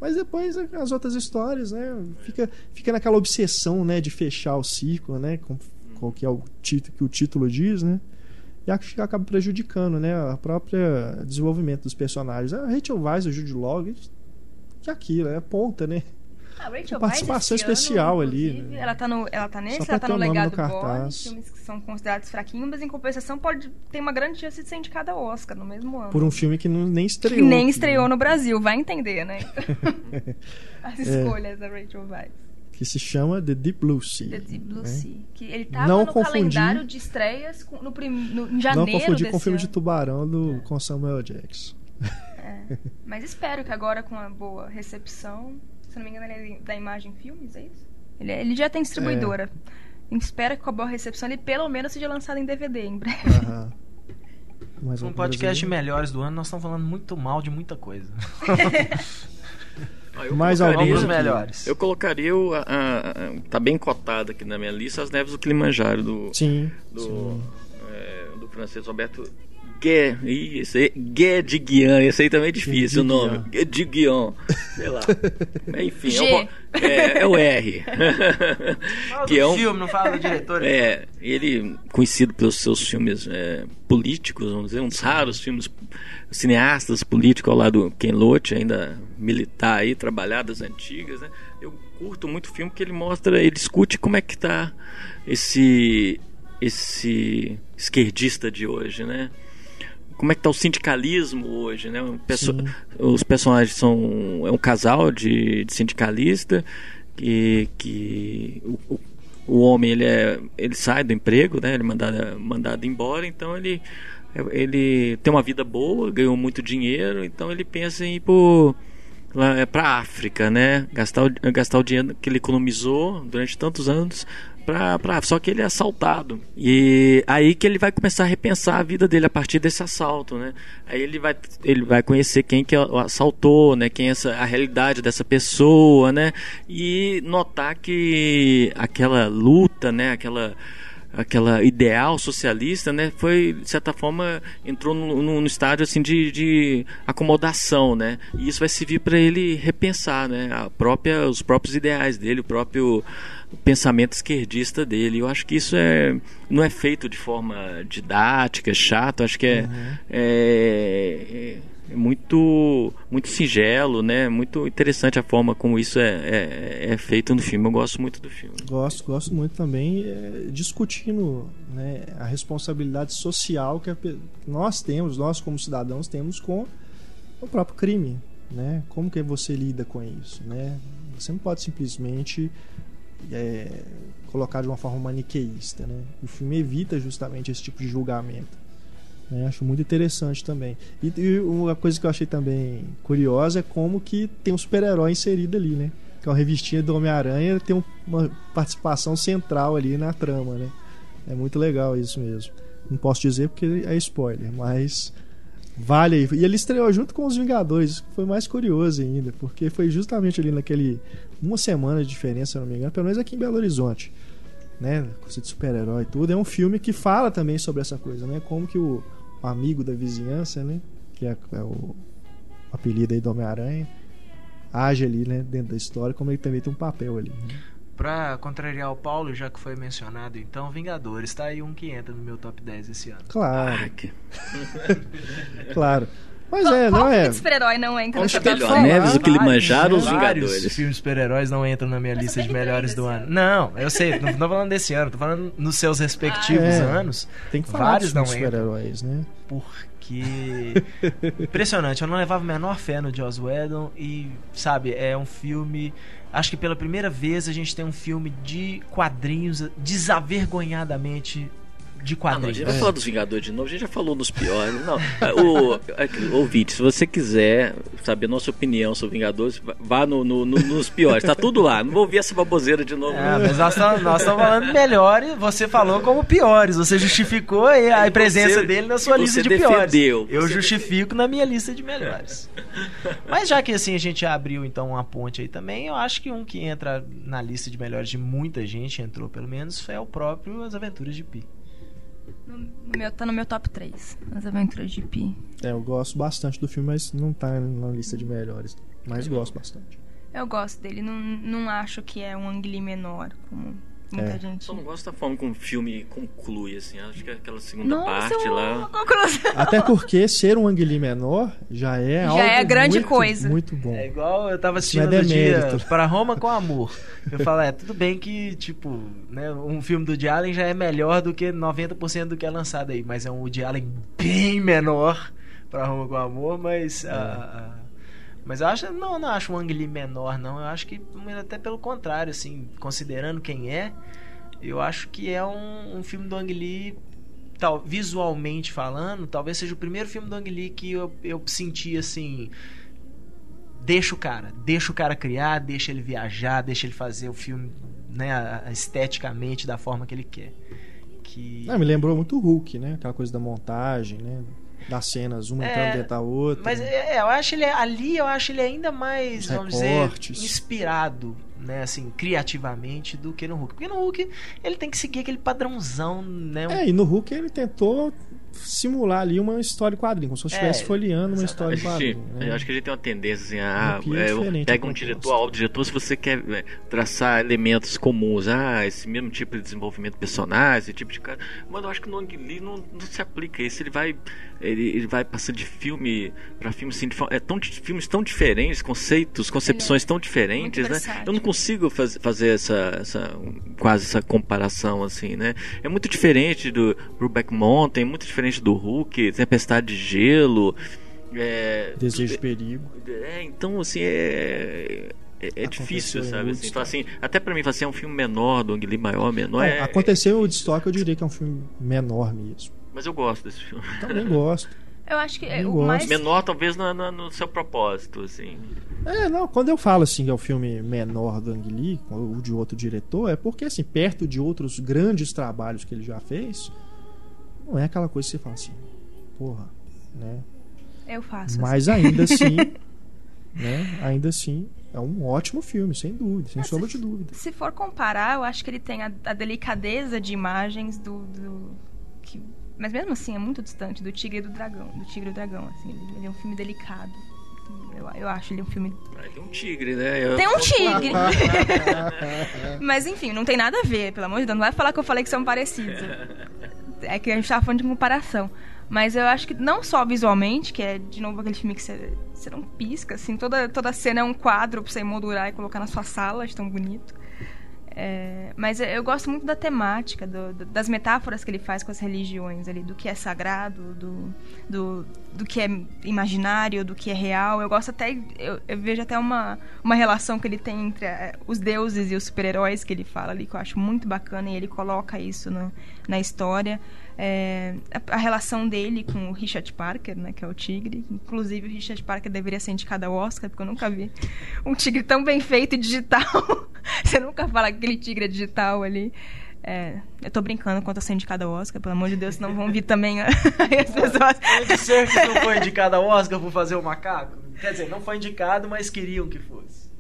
Mas depois as outras histórias, né, fica fica naquela obsessão, né, de fechar o ciclo, né, com, qual que é o título que o título diz, né? E acho que acaba prejudicando, né, a própria desenvolvimento dos personagens. A Rachel Weisz, o Jude Law, que é aquilo, é ponta, né? A Rachel participação Weisz, especial ano, ali, né? Ela tá, no, ela tá nesse, ela tá no Legado cartaz. filmes que são considerados fraquinhos, mas em compensação pode ter uma grande chance de ser indicada ao Oscar no mesmo ano. Por um filme que não, nem que estreou. nem aqui, estreou né? no Brasil, vai entender, né? As É. escolhas da Rachel Weisz. Que se chama The Deep Blue Sea. The Deep Blue né? Sea. Que ele tava Não no confundir- calendário de estreias com- no, prim, no, em Não janeiro confundir com o filme de ano. tubarão do, com Samuel Jackson. É. Mas espero que agora com a boa recepção, se não me engano ele é da Imagem Filmes, é isso? Ele, ele já tem distribuidora. É. Espero que com a boa recepção ele pelo menos seja lançado em DVD em breve. Aham. Mais Um podcast melhores do ano, nós estamos falando muito mal de muita coisa. Ah, eu Mais colocaria- alguns melhores. Eu colocaria o. A, a- a- tá bem cotado aqui na minha lista as neves do Kilimanjaro, do, Sim. do, sim. É, francês Roberto Gué, aí, Gué de Guian, esse aí também é difícil o nome. Gué de Guian, sei lá. Enfim, é, G. o, é, é o R. Fala que do é um, filme, não fala do diretor. é, ele conhecido pelos seus filmes é, políticos, vamos dizer, uns raros filmes cineastas políticos ao lado do Ken Loach, ainda militar aí, trabalhadas antigas, né? Eu curto muito o filme que ele mostra, ele discute como é que tá esse esse esquerdista de hoje, né? Como é que tá o sindicalismo hoje, né? Perso- Sim. os personagens são é um casal de, de sindicalista que, que o, o, homem ele é ele sai do emprego, né? Ele é mandado mandado embora, então ele ele tem uma vida boa, ganhou muito dinheiro, então ele pensa em ir pro lá é para África, né? Gastar o, gastar o dinheiro que ele economizou durante tantos anos para para só que ele é assaltado. E aí que ele vai começar a repensar a vida dele a partir desse assalto, né? Aí ele vai ele vai conhecer quem que o assaltou, né? Quem é essa a realidade dessa pessoa, né? E notar que aquela luta, né, aquela aquela ideal socialista, né, foi de certa forma entrou no, no estádio assim de, de acomodação, né, e isso vai servir para ele repensar, né, a própria os próprios ideais dele, o próprio pensamento esquerdista dele. Eu acho que isso é não é feito de forma didática, chato. Acho que é, é, é muito muito singelo, né? Muito interessante a forma como isso é, é, é feito no filme. Eu gosto muito do filme. Gosto, gosto muito também é, discutindo né, a responsabilidade social que a, nós temos, nós como cidadãos temos com o próprio crime, né? Como que você lida com isso, né? Você não pode simplesmente é, colocar de uma forma maniqueísta, né? O filme evita justamente esse tipo de julgamento. Né? Acho muito interessante também. E, e, uma coisa que eu achei também curiosa é como que tem um super-herói inserido ali, né? Que é uma revistinha do Homem-Aranha, tem uma participação central ali na trama, né? É muito legal isso mesmo. Não posso dizer porque é spoiler, mas vale aí. E ele estreou junto com os Vingadores, isso foi mais curioso ainda, porque foi justamente ali naquele uma semana de diferença, se não me engano, pelo menos aqui em Belo Horizonte. Né, coisa de super-herói e tudo, é um filme que fala também sobre essa coisa, né? Como que o, amigo da vizinhança, né? Que é, é o, o, apelido aí do Homem-Aranha, age ali, né? Dentro da história, como ele também tem um papel ali. Né? Pra contrariar o Paulo, já que foi mencionado, então, Vingadores, tá aí um que entra no meu top 10 esse ano. Claro. Ah, que- claro. Mas Qual- é, qual não filme é. de super-herói não entra que top é 10? falar. Neves, o Kilimanjaro, os vários Vingadores. filmes de super-heróis não entram na minha lista de melhores do ano. Não, eu sei, não tô falando desse ano, tô falando nos seus respectivos Ah, é. anos, Tem que falar vários não super-heróis, né? porque. Impressionante, eu não levava a menor fé no Joss Whedon e, sabe, é um filme. Acho que pela primeira vez a gente tem um filme de quadrinhos desavergonhadamente de Ah, não, a quadrinhos. gente vai falar dos Vingadores de novo, a gente já falou nos piores. Não, é, o, aqui, ouvinte, se você quiser saber nossa opinião sobre Vingadores, vá no, no- no- nos piores, tá tudo lá. Não vou ouvir essa baboseira de novo. É, mas nós estamos nós estamos falando melhores, você falou como piores, você justificou aí a E presença você- dele na sua lista de piores. defendeu, Eu você justifico na minha lista de melhores. Mas já que assim a gente abriu então uma ponte aí também, eu acho que um que entra na lista de melhores de muita gente, entrou pelo menos, foi o próprio As Aventuras de Pi. No, no meu, tá no meu top 3, As Aventuras de Pi. É, eu gosto bastante do filme, mas não tá na lista de melhores. Mas gosto bastante. Eu gosto dele, não, não acho que é um Ang Lee menor, como muita É. gente... Só não gosto da forma como o filme conclui, assim. Acho que aquela segunda Nossa, parte lá. conclusão. Até porque ser um Ang Lee menor já é Já algo é grande muito, coisa. Muito bom. É igual eu tava assistindo é dia para Roma com Amor. Eu falo, é, tudo bem que, tipo, né, um filme do Woody Allen já é melhor do que 90% do que é lançado aí, mas é um Woody Allen bem menor para Roma com Amor, mas É. a- a- mas eu acho, não, não acho um Ang Lee menor não, eu acho que até pelo contrário, assim, considerando quem é, eu acho que é um, um filme do Ang Lee tal, visualmente falando, talvez seja o primeiro filme do Ang Lee que eu, eu senti assim, deixa o cara, deixa o cara criar, deixa ele viajar, deixa ele fazer o filme, né, esteticamente da forma que ele quer. Que Ah, me lembrou muito o Hulk, né? Aquela coisa da montagem, né? Das cenas, uma É, entrando dentro da outra. Mas é, eu acho ele ali, eu acho ele ainda mais, Os vamos dizer, inspirado, né, assim, criativamente do que no Hulk. Porque no Hulk ele tem que seguir aquele padrãozão, né? um- É, e no Hulk ele tentou simular ali uma história em quadrinho, como se você É, estivesse folheando uma história A em quadrinho. né? eu acho que a gente tem uma tendência assim, a Pi é é, diferente pega a um diretor, ó, o diretor, se você quer é, traçar elementos comuns, ah, esse mesmo tipo de desenvolvimento de personagem, esse tipo de cara. Mas eu acho que no Ang Lee não, não se aplica isso. Ele vai, ele, ele vai passando de filme para filme assim, de forma- é tão, filmes tão diferentes, conceitos, concepções tão diferentes, né? Eu não consigo faz, fazer essa, essa quase essa comparação assim, né? É muito diferente do Brokeback Mountain, muito diferente do Hulk, Tempestade de Gelo. É, Desejo de perigo. é, então assim é. É, é Aconteceu difícil, sabe? Assim, então, assim, até pra mim, assim, é um filme menor do Ang Lee, maior, menor. É, aconteceu o Woodstock, eu diria que é um filme menor mesmo. Mas eu gosto desse filme. Também gosto. Eu acho que é o gosto. mais... Menor, talvez, no, no- no seu propósito, assim. É, não, quando eu falo assim que é o filme menor do Ang Lee, ou de outro diretor, é porque assim, perto de outros grandes trabalhos que ele já fez, não é aquela coisa que você fala assim, porra, né? Eu faço. Mas ainda assim, né? Ainda assim, é um ótimo filme, sem dúvida, sem Mas sombra se- de dúvida. Se for comparar, eu acho que ele tem a, a delicadeza de imagens do. do- que- mas mesmo assim é muito distante do Tigre e do Dragão. Do Tigre e do Dragão, assim. Ele, ele é um filme delicado. Eu, eu acho ele um filme. Mas tem um tigre, né? Eu- Tem um tigre! mas enfim, não tem nada a ver, pelo amor de Deus. Não vai falar que eu falei que são parecidos. É que a gente tava falando de comparação. Mas eu acho que não só visualmente, que é de novo aquele filme que você, não pisca, assim, toda, toda cena é um quadro pra você emoldurar e colocar na sua sala, de tão bonito. É, mas eu gosto muito da temática, do, das metáforas que ele faz com as religiões ali, do que é sagrado, do, do, do que é imaginário, do que é real. Eu gosto até, eu, eu vejo até uma, uma relação que ele tem entre é, os deuses e os super-heróis que ele fala ali, que eu acho muito bacana, e ele coloca isso no, na história é, a, a, relação dele com o Richard Parker, né, que é o tigre. Inclusive, o Richard Parker deveria ser indicado ao Oscar, porque eu nunca vi um tigre tão bem feito e digital. Você nunca fala que aquele tigre é digital ali. É, eu tô brincando quanto a ser indicado ao Oscar, pelo amor de Deus, senão vão vir também as pessoas. Pode ser que não foi indicado ao Oscar por fazer o macaco? Quer dizer, não foi indicado, mas queriam que fosse.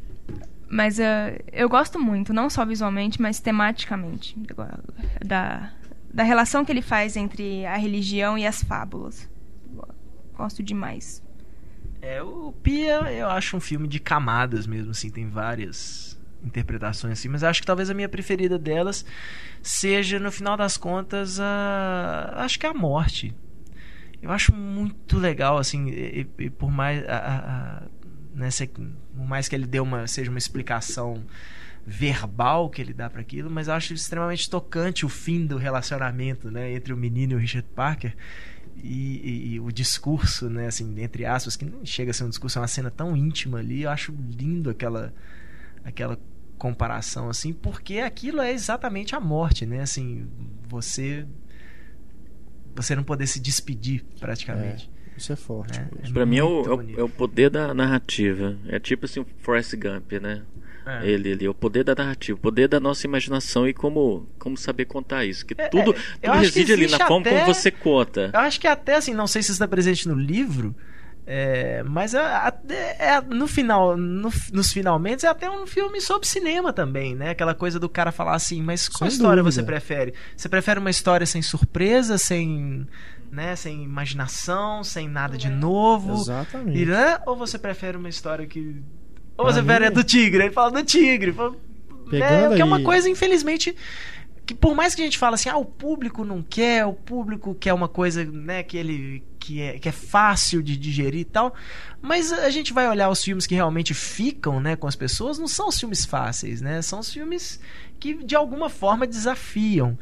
Mas uh, eu gosto muito, não só visualmente, mas tematicamente, da, da relação que ele faz entre a religião e as fábulas. Gosto demais. É, o Pia eu acho um filme de camadas mesmo, assim, tem várias interpretações assim, mas acho que talvez a minha preferida delas seja, no final das contas, a. acho que é a morte. Eu acho muito legal, assim, e, e por mais. A, a, a, né, se, por mais que ele dê uma, seja uma explicação verbal que ele dá para aquilo, mas eu acho extremamente tocante o fim do relacionamento, né, entre o menino e o Richard Parker. E, e, e, o discurso, né, assim, entre aspas, que não chega a ser um discurso, é uma cena tão íntima ali, eu acho lindo aquela aquela comparação assim, porque aquilo é exatamente a morte, né? Assim, você você não poder se despedir praticamente. É, isso é forte. É, é para mim é o, é o, poder da narrativa. É tipo assim, o Forrest Gump, né? É. Ele, ele, o poder da narrativa, o poder da nossa imaginação e como, como saber contar isso. Que é, tudo, é, tudo reside ali na forma até, como você conta. Eu acho que até assim, não sei se isso está presente no livro, é, mas é, é, no final, no, nos finalmente, é até um filme sobre cinema também, né? Aquela coisa do cara falar assim, mas qual sem história dúvida. você prefere? Você prefere uma história sem surpresa, sem, né, sem imaginação, sem nada de novo? Exatamente. né? Ou você prefere uma história que você pera é do tigre. Ele fala do tigre. Fala, né, que é uma coisa, infelizmente, que por mais que a gente fale assim, ah, o público não quer, o público quer uma coisa, né, que ele que é, que é fácil de digerir e tal, mas a gente vai olhar os filmes que realmente ficam, né, com as pessoas, não são os filmes fáceis, né? São os filmes que de alguma forma desafiam.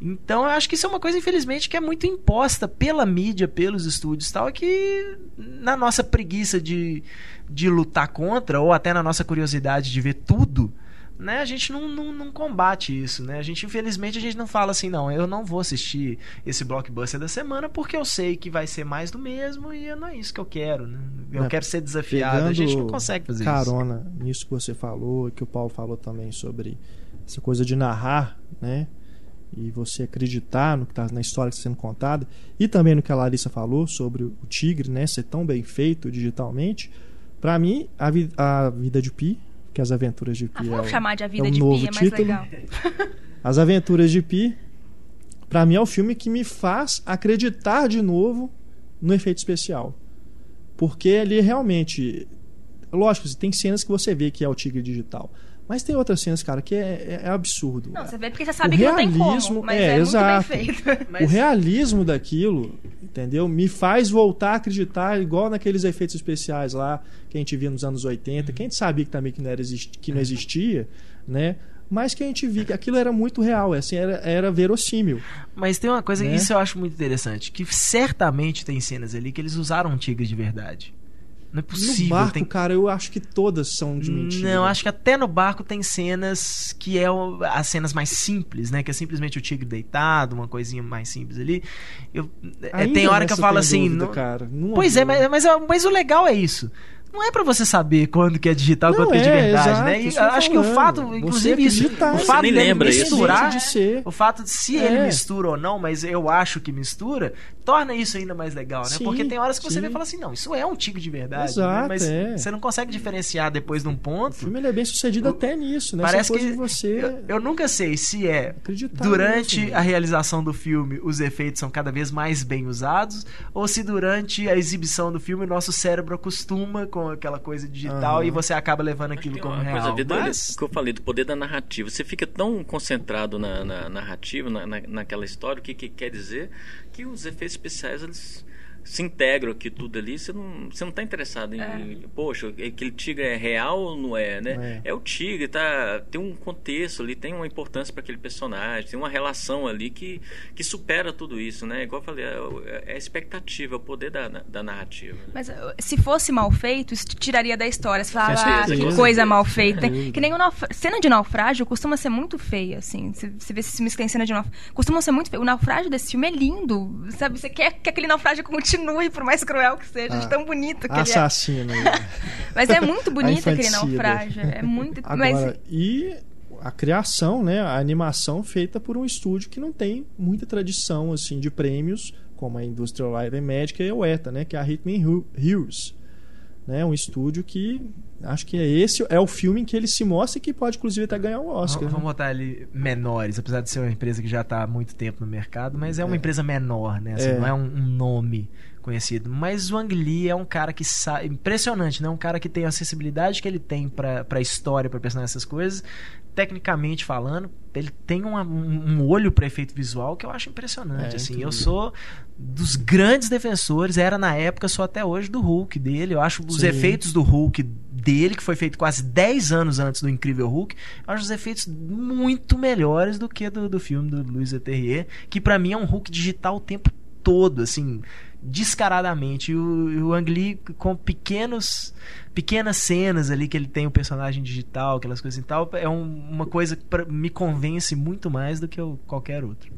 Então eu acho que isso é uma coisa, infelizmente, que é muito imposta pela mídia, pelos estúdios e tal, é que na nossa preguiça de, de lutar contra, ou até na nossa curiosidade de ver tudo, né, a gente não, não, não, combate isso, né? A gente, infelizmente, a gente não fala assim, não, eu não vou assistir esse blockbuster da semana porque eu sei que vai ser mais do mesmo e não é isso que eu quero, né? Eu é, quero ser desafiado, a gente não consegue fazer carona isso. Carona nisso que você falou, que o Paulo falou também sobre essa coisa de narrar, né? E você acreditar no que está na história que está sendo contada e também no que a Larissa falou sobre o tigre, né, ser tão bem feito digitalmente. Para mim, a, vi a, vida de Pi, que as aventuras de Pi ah, vamos é, chamar de a vida é um de novo Pi, é título. legal. as aventuras de Pi, para mim é o filme que me faz acreditar de novo no efeito especial, porque ele realmente, lógico, tem cenas que você vê que é o tigre digital mas tem outras cenas, cara, que é, é, é absurdo. Não, você vê porque você sabe o que realismo, não tem como, mas é, é exato. muito bem feito. Mas... O realismo daquilo, entendeu? Me faz voltar a acreditar igual naqueles efeitos especiais lá que a gente via nos anos 80, que a gente sabia que também que não, era, que não existia, né? mas que a gente via que aquilo era muito real, assim, era, era verossímil. Mas tem uma coisa, né? isso eu acho muito interessante, que certamente tem cenas ali que eles usaram um tigre de verdade. Não é possível. No barco, tem... cara, eu acho que todas são de mentira. Não, acho que até no barco tem cenas que é o... as cenas mais simples, né? Que é simplesmente o tigre deitado, uma coisinha mais simples ali. Eu... É, tem hora que eu falo assim. Dúvida, não... Cara, não pois é, mas, mas, mas o legal é isso não é para você saber quando que é digital e quando que é de é, verdade, exato, né? E acho que o fato, inclusive isso, o fato de lembra misturar, de ser. o fato de se é. ele mistura ou não, mas eu acho que mistura, torna isso ainda mais legal, né? Sim, Porque tem horas que você sim. vê e fala assim, não, isso é um tigre de verdade, né? exato, né? mas é. você não consegue diferenciar depois de um ponto. O filme é bem sucedido o, até nisso, né? Parece que você eu, eu, nunca sei se é durante nisso, a realização do filme os efeitos são cada vez mais bem usados ou se durante a exibição do filme o nosso cérebro acostuma com com aquela coisa digital Aham. e você acaba levando aquilo tem como uma real. coisa a ver do- Mas- que eu falei do poder da narrativa. Você fica tão concentrado na, na narrativa, na, na- naquela história, o que, que quer dizer que os efeitos especiais eles se integram aqui tudo ali. Você não, você não está interessado em, É. poxa, aquele tigre é real ou não é, né? É. É, o tigre, tá? Tem um contexto ali, tem uma importância para aquele personagem, tem uma relação ali que, que supera tudo isso, né? Igual eu falei, é, é a expectativa, é o poder da, da narrativa. Mas uh, se fosse mal feito, isso te tiraria da história. Você falava, Com ah, que coisa mal feita. Dúvida. Que nem naufra... cena de naufrágio costuma ser muito feia, assim. Você você vê esses filmes que tem cena de naufrágio. Costuma ser muito feio. O naufrágio desse filme é lindo, sabe? Você quer que aquele naufrágio continue, por mais cruel que seja, de Ah, tão bonito que ele é. Assassino. Mas é muito bonito aquele naufrágio. É muito. Agora, Mas e a criação, né, a animação feita por um estúdio que não tem muita tradição assim de prêmios, como a Industrial Light and Magic e a ETA, né, que é a Hitman Hu- Heroes. Né, um estúdio que acho que é esse é o filme em que ele se mostra e que pode inclusive até ganhar o Oscar. Vamos né? botar ali menores, apesar de ser uma empresa que já está há muito tempo no mercado, mas é uma É. empresa menor, né? Assim, É. Não é um, um nome conhecido. Mas o Ang Lee é um cara que sabe. Impressionante, né? Um cara que tem a acessibilidade que ele tem pra, pra história, pra personagem, essas coisas. Tecnicamente falando, ele tem uma- um, um olho pra efeito visual que eu acho impressionante. É, assim, eu sou dos grandes defensores, era na época, sou até hoje, do Hulk dele. Eu acho os Sim. efeitos do Hulk dele, que foi feito quase 10 anos antes do Incrível Hulk, eu acho os efeitos muito melhores do que do, do filme do Luiz Leterrier, que pra mim é um Hulk digital o tempo todo, assim, descaradamente. E o, o Ang Lee com pequenos pequenas cenas ali que ele tem o personagem digital, aquelas coisas e tal, é um- uma coisa que pra- me convence muito mais do que qualquer outro.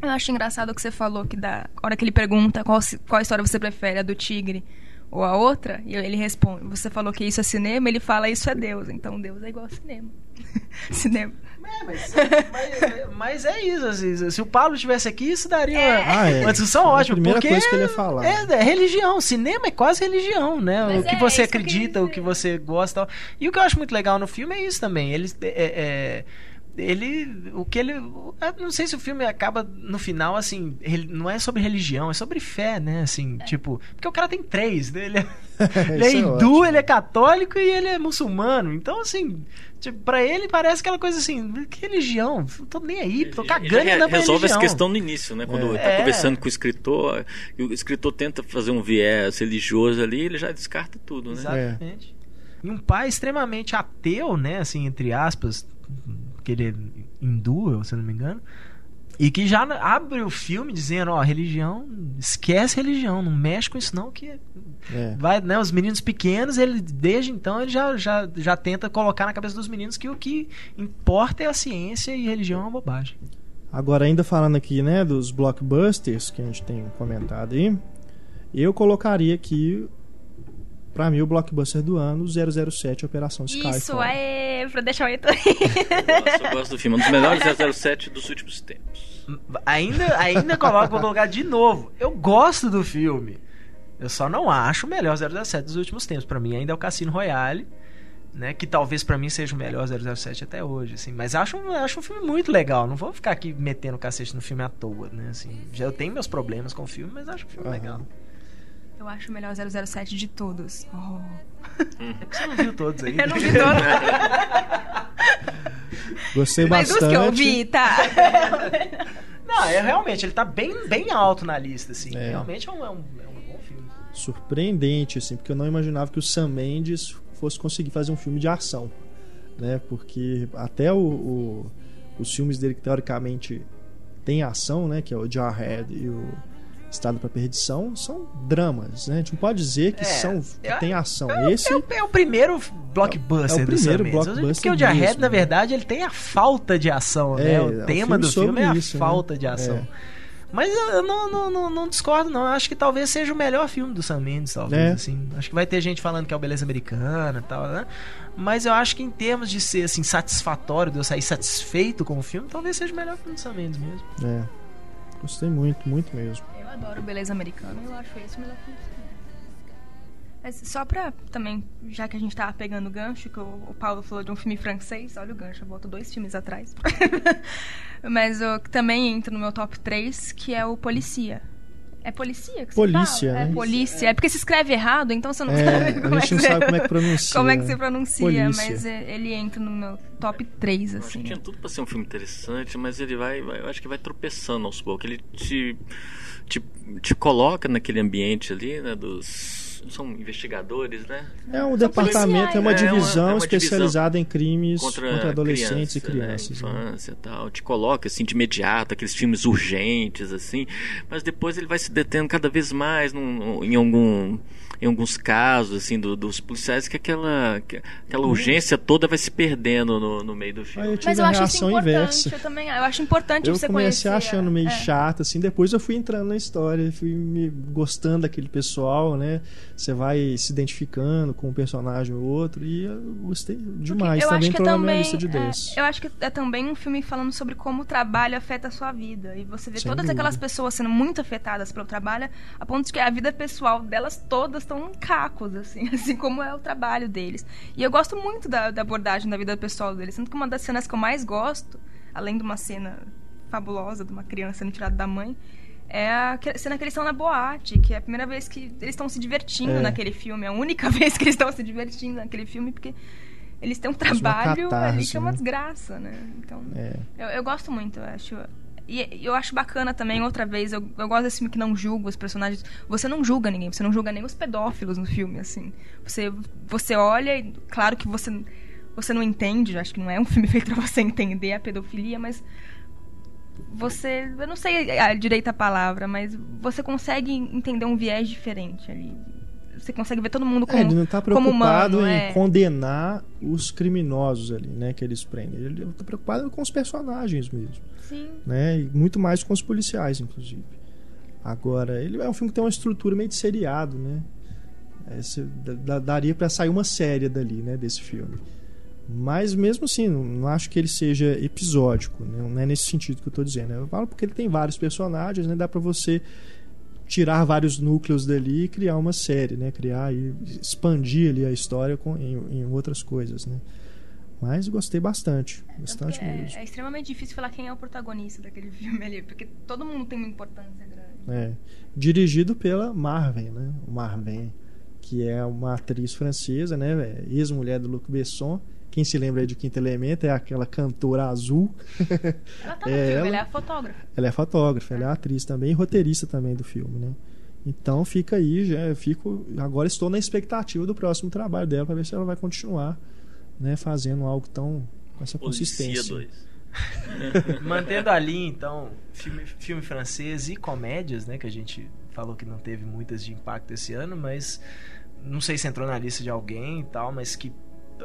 eu acho engraçado o que você falou, que da hora que ele pergunta qual, qual história você prefere, a do tigre ou a outra, e ele responde, você falou que isso é cinema, ele fala isso é Deus. Então Deus é igual a cinema. cinema. É, mas, mas- mas é isso, assim, se o Paulo estivesse aqui, isso daria uma, Ah, é. uma discussão É a ótima. primeira porque coisa que ele ia falar. É, é religião, cinema é quase religião, né? Mas o que é, você que queria acredita, o dizer. que você gosta. e tal. E o que eu acho muito legal no filme é isso também. Eles. É, é, ele. O que ele. eu Não sei se o filme acaba no final, assim. reli- Não é sobre religião, é sobre fé, né? Assim, tipo. Porque o cara tem três, né? Ele é, ele é é hindu, ótimo. ele é católico e ele é muçulmano. Então, assim. Tipo, pra ele parece aquela coisa assim, que religião? Não tô nem aí, tô Ele cagando e andando pra resolve essa questão no início, né? Quando É. está É. conversando com o escritor, e o escritor tenta fazer um viés religioso ali, ele já descarta tudo, né? Exatamente. E um pai extremamente ateu, né? Assim, entre aspas, que ele é hindu, se eu não me engano. E que já abre o filme dizendo, ó, religião, esquece religião, não mexe com isso não, que É. vai, né, os meninos pequenos, ele desde então ele já, já, já tenta colocar na cabeça dos meninos que o que importa é a ciência e religião é uma bobagem. Agora, ainda falando aqui, né, dos blockbusters que a gente tem comentado aí, eu colocaria aqui, pra mim, o blockbuster do ano, 007 Operação Skyfall. Isso é pra deixar o Heitor. Nossa, eu gosto do filme. Um dos melhores 007 dos últimos tempos. Ainda, ainda coloco, vou colocar de novo. Eu gosto do filme. Eu só não acho o melhor 007 dos últimos tempos. Pra mim ainda é o Cassino Royale, né? Que talvez pra mim seja o melhor 007 até hoje, assim. Mas acho, acho um filme muito legal. Não vou ficar aqui metendo cacete no filme à toa, né? Assim, já eu tenho meus problemas com o filme, mas acho um filme Aham. legal. Eu acho o melhor 007 de todos. Oh. É que você não viu todos aí. Eu não vi todos. Gostei Mas os bastante. que eu vi, tá. Não, é realmente, ele tá bem, bem alto na lista, assim. É. Realmente é um, é, um, é um bom filme. surpreendente, assim, porque eu não imaginava que o Sam Mendes fosse conseguir fazer um filme de ação, né? Porque até o, o- os filmes dele que teoricamente tem ação, né? Que é o Jarhead e o Estado para Perdição, são dramas, né? A gente não pode dizer que É, são eu- tem ação. É, Esse é o, é o primeiro blockbuster É o primeiro blockbuster Porque o Jarhead, na né? verdade, ele tem a falta de ação, É, né? é O um tema do filme é a né? falta de ação. É. Mas eu eu não, não, não, não discordo, não. Eu acho que talvez seja o melhor filme do Sam Mendes, talvez, É. assim. Acho que vai ter gente falando que é o Beleza Americana e tal, né? Mas eu acho que em termos de ser, assim, satisfatório, de eu sair satisfeito com o filme, talvez seja o melhor filme do Sam Mendes mesmo. É. Gostei muito, muito mesmo. Eu adoro Beleza Americana, eu acho esse o melhor filme. do cinema. Mas só pra também, já que a gente tava pegando o gancho, que o, o Paulo falou de um filme francês, olha o gancho, eu volto dois filmes atrás. Mas o que também entra no meu top 3, que é o Policia. É policia que Polícia, você fala? né? É polícia. É porque se escreve errado, então você não É, sabe a como gente é que não você... sabe como é que pronuncia. como é que você pronuncia, Polícia. mas é, ele entra no meu top 3, Eu acho assim. que tinha tudo pra ser um filme interessante, mas ele vai, vai- eu acho que vai tropeçando aos poucos. Ele te, te, te coloca naquele ambiente ali, né, dos são investigadores, né? É um São departamento, é uma policiais. É uma- divisão é uma especializada em crimes Contra, contra, adolescentes criança, e crianças. Né, né? infância e tal. Te coloca assim de imediato, aqueles filmes urgentes, assim, mas depois ele vai se detendo cada vez mais num- em algum. Em alguns casos, assim, do- dos policiais, que aquela, que aquela urgência toda vai se perdendo no, no meio do filme. eu tive Mas eu a acho isso importante, inversa. eu também. Eu acho importante Eu você comecei conhecer. achando meio é. chato, assim, depois eu fui entrando na história, fui me gostando daquele pessoal, né? Você vai se identificando com um personagem ou outro, e eu gostei demais. eu Também acho que entrou é também, lista de é, 10. eu acho que é também um filme falando sobre como o trabalho afeta a sua vida. E você vê Sem todas dúvida. aquelas pessoas sendo muito afetadas pelo trabalho, a ponto de que a vida pessoal delas todas estão cacos, assim, assim como é o trabalho deles. E eu gosto muito da, da abordagem da vida pessoal deles. Tanto que uma das cenas que eu mais gosto, além de uma cena fabulosa de uma criança sendo tirada da mãe, é a cena que eles estão na boate, que é a primeira vez que eles estão se divertindo É. naquele filme. É a única vez que eles estão se divertindo naquele filme, porque eles têm um trabalho ali catarse, que é uma né? desgraça, né? Então, É. eu, eu gosto muito, eu acho. E eu acho bacana também, outra vez, eu, eu gosto desse filme que não julga os personagens. Você não julga ninguém, você não julga nem os pedófilos no filme, assim. Você, você olha e, claro que você, você não entende, acho que não é um filme feito pra você entender a pedofilia, mas você, eu não sei a direita palavra, mas você consegue entender um viés diferente ali. Você consegue ver todo mundo como, É, ele não está preocupado humano, em é. condenar os criminosos ali, né, que eles prendem. Ele está preocupado com os personagens mesmo, Sim. né, e muito mais com os policiais, inclusive. Agora, ele é um filme que tem uma estrutura meio de seriado, né? É, da- da- daria para sair uma série dali, né, desse filme. Mas mesmo assim, não, não acho que ele seja episódico, né? não é nesse sentido que eu tô dizendo. Eu falo porque ele tem vários personagens, né? Dá para você tirar vários núcleos dali e criar uma série, né? Criar e expandir ali a história com, em, em outras coisas, né? Mas gostei bastante, bastante que mesmo. é, é extremamente difícil falar quem é o protagonista daquele filme ali, porque todo mundo tem uma importância grande. É. Dirigido pela Marvin, né? Marvin, que é uma atriz francesa, né? É Ex-mulher do Luc Besson. Quem se lembra aí de Quinto Elemento é aquela cantora azul. Ela tá no É, filme, ela- ela é a fotógrafa. Ela é fotógrafa, ela é atriz também e roteirista também do filme, né? Então fica aí, já eu fico agora estou na expectativa do próximo trabalho dela para ver se ela vai continuar, né, fazendo algo tão com essa Policia consistência. 2. Mantendo a linha, então, filme, filme francês e comédias, né? Que a gente falou que não teve muitas de impacto esse ano, mas não sei se entrou na lista de alguém e tal, mas que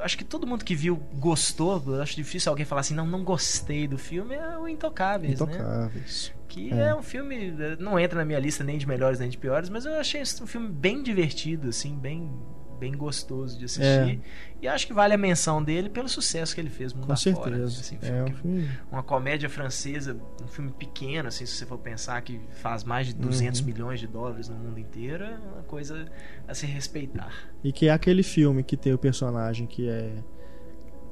acho que todo mundo que viu gostou. Acho difícil alguém falar assim, não, não gostei do filme. É o Intocáveis, né? Intocáveis. Que É. é. um filme. Não entra na minha lista nem de melhores nem de piores, mas eu achei um filme bem divertido, assim, bem, bem gostoso de assistir. E acho que vale a menção dele pelo sucesso que ele fez mundo Com afora. certeza. Assim, é um filme uma comédia francesa, um filme pequeno, assim, se você for pensar que faz mais de 200 Uhum. milhões de dólares no mundo inteiro, é uma coisa a se respeitar. E que é aquele filme que tem o personagem que é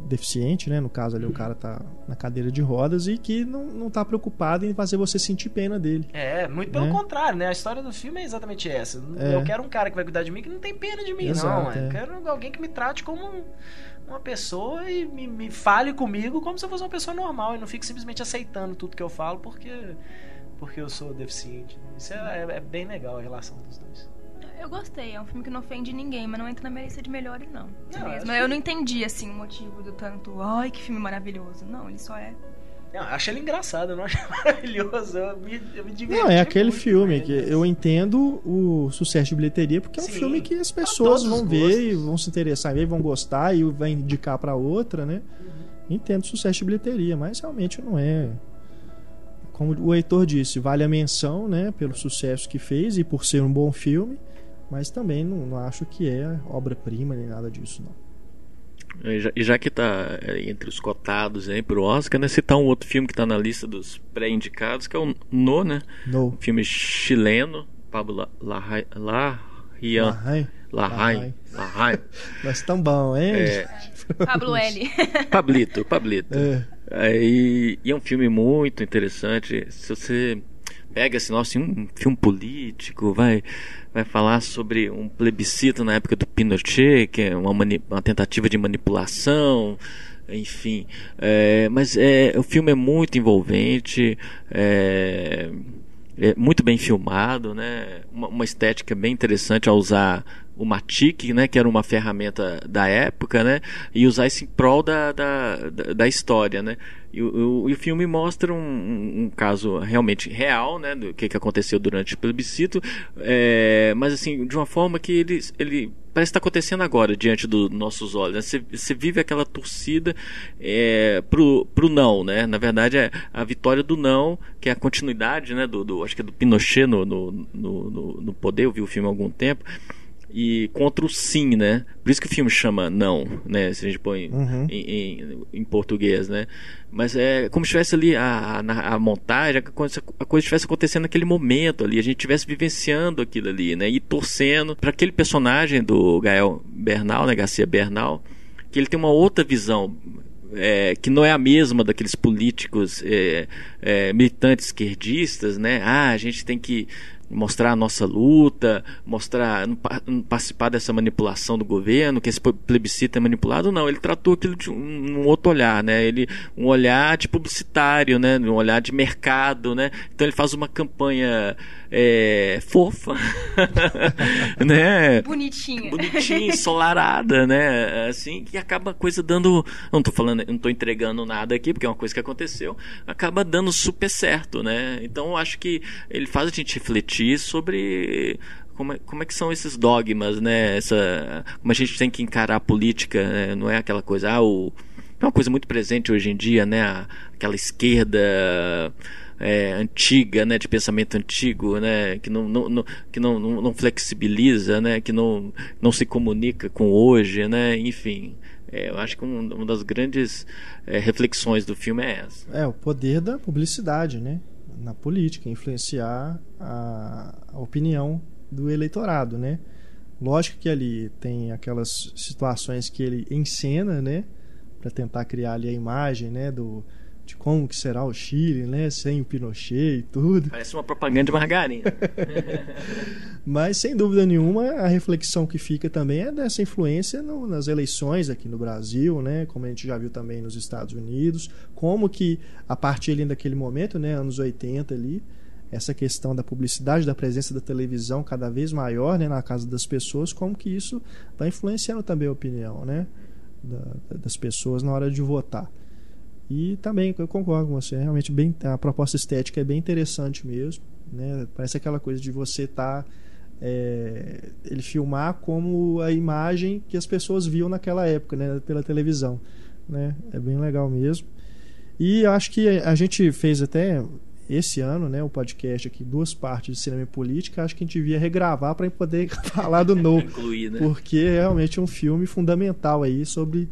deficiente, né? No caso ali o cara tá na cadeira de rodas e que não, não tá preocupado em fazer você sentir pena dele. É, muito pelo Né? contrário, né? A história do filme é exatamente essa. É. Eu quero um cara que vai cuidar de mim que não tem pena de mim, Exato, não. é. Eu quero alguém que me trate como um- uma pessoa e me, me fale comigo como se eu fosse uma pessoa normal e não fique simplesmente aceitando tudo que eu falo porque, porque eu sou deficiente. Isso é, é- é bem legal a relação dos dois. Eu gostei, é um filme que não ofende ninguém, mas não entra na minha lista de melhores, não. Não, Eu que- não entendi, assim, o motivo do tanto. Ai, que filme maravilhoso. Não, ele só é. Não, eu achei ele engraçado, eu não achei maravilhoso. Eu me, eu me diverti. Não, é aquele muito filme que eu entendo o sucesso de bilheteria porque é um Sim, filme que as pessoas vão ver e vão se interessar em ver, vão gostar e vai indicar pra outra, né? Uhum. Entendo o sucesso de bilheteria, mas realmente não é. Como o Heitor disse, vale a menção, né, pelo sucesso que fez e por ser um bom filme, mas também não, não acho que é obra-prima nem nada disso, não. E já, e já que tá é, entre os cotados aí pro Oscar, né? Citar um outro filme que tá na lista dos pré-indicados, que é o No, né? No. Um filme chileno, Pablo La- Larra- Larraín. Larraín. Larraín. Larraín. Mas tão bom, hein? É, Pablo L. Pablito, Pablito. É. Aí, e é um filme muito interessante. Se você pega assim, nossa, um filme político, vai, vai falar sobre um plebiscito na época do Pinochet, que é uma, uma tentativa de manipulação, enfim. É, mas é, o filme é muito envolvente, é, é muito bem filmado, né? Uma, uma, estética bem interessante ao usar o Matic, né? Que era uma ferramenta da época, né? E usar isso em prol da, da, da, história, né? E o, o, filme mostra um, um, caso realmente real, né? Do que, que aconteceu durante o plebiscito, é, mas assim, de uma forma que ele, ele parece estar acontecendo agora diante dos nossos olhos. Né? Você, você, vive aquela torcida é, pro, pro não, né? Na verdade é a vitória do não, que é a continuidade, né? Do, do acho que é do Pinochet no, no, no, no poder. Eu vi o filme há algum tempo e contra o sim, né? Por isso que o filme chama Não, né? Se a gente põe uhum. em, em, em, português, né? Mas é como se estivesse ali a, a, a montagem, a coisa, a coisa estivesse acontecendo naquele momento ali, a gente estivesse vivenciando aquilo ali, né? E torcendo para aquele personagem do Gael Bernal, né? Garcia Bernal, que ele tem uma outra visão é, que não é a mesma daqueles políticos é, é, militantes esquerdistas, né? Ah, a gente tem que mostrar a nossa luta, mostrar, participar dessa manipulação do governo, que esse plebiscito é manipulado, não, ele tratou aquilo de um, um, outro olhar, né? Ele um olhar de publicitário, né? Um olhar de mercado, né? Então ele faz uma campanha é, fofa, né? Bonitinha. Bonitinha, ensolarada, né? Assim, que acaba a coisa dando, não tô falando, não tô entregando nada aqui, porque é uma coisa que aconteceu, acaba dando super certo, né? Então eu acho que ele faz a gente refletir sobre como é, como é que são esses dogmas, né? Essa, como a gente tem que encarar a política, né? não é aquela coisa, ah, o, é uma coisa muito presente hoje em dia, né? Aquela esquerda é, antiga, né, de pensamento antigo, né, que não, não, não que não, não, não, flexibiliza, né, que não, não se comunica com hoje, né, enfim. É, eu acho que um, uma das grandes é, reflexões do filme é essa. É, o poder da publicidade, né, na política, influenciar a, a opinião do eleitorado, né. Lógico que ali tem aquelas situações que ele encena, né, para tentar criar ali a imagem, né, do de como que será o Chile, né? Sem o Pinochet e tudo. Parece uma propaganda de margarina. Mas, sem dúvida nenhuma, a reflexão que fica também é dessa influência no, nas eleições aqui no Brasil, né? Como a gente já viu também nos Estados Unidos. Como que, a partir ali daquele momento, né? Anos 80 ali, essa questão da publicidade, da presença da televisão cada vez maior né, na casa das pessoas, como que isso vai influenciando também a opinião né, da, das pessoas na hora de votar. E também eu concordo com você, realmente bem a proposta estética é bem interessante mesmo, né? Parece aquela coisa de você estar tá, é, ele filmar como a imagem que as pessoas viam naquela época, né, pela televisão, né? É bem legal mesmo. E acho que a gente fez até esse ano, né, o podcast aqui, duas partes de cinema e política, acho que a gente devia regravar para poder falar do novo, Incluir, né? porque é realmente um filme fundamental aí sobre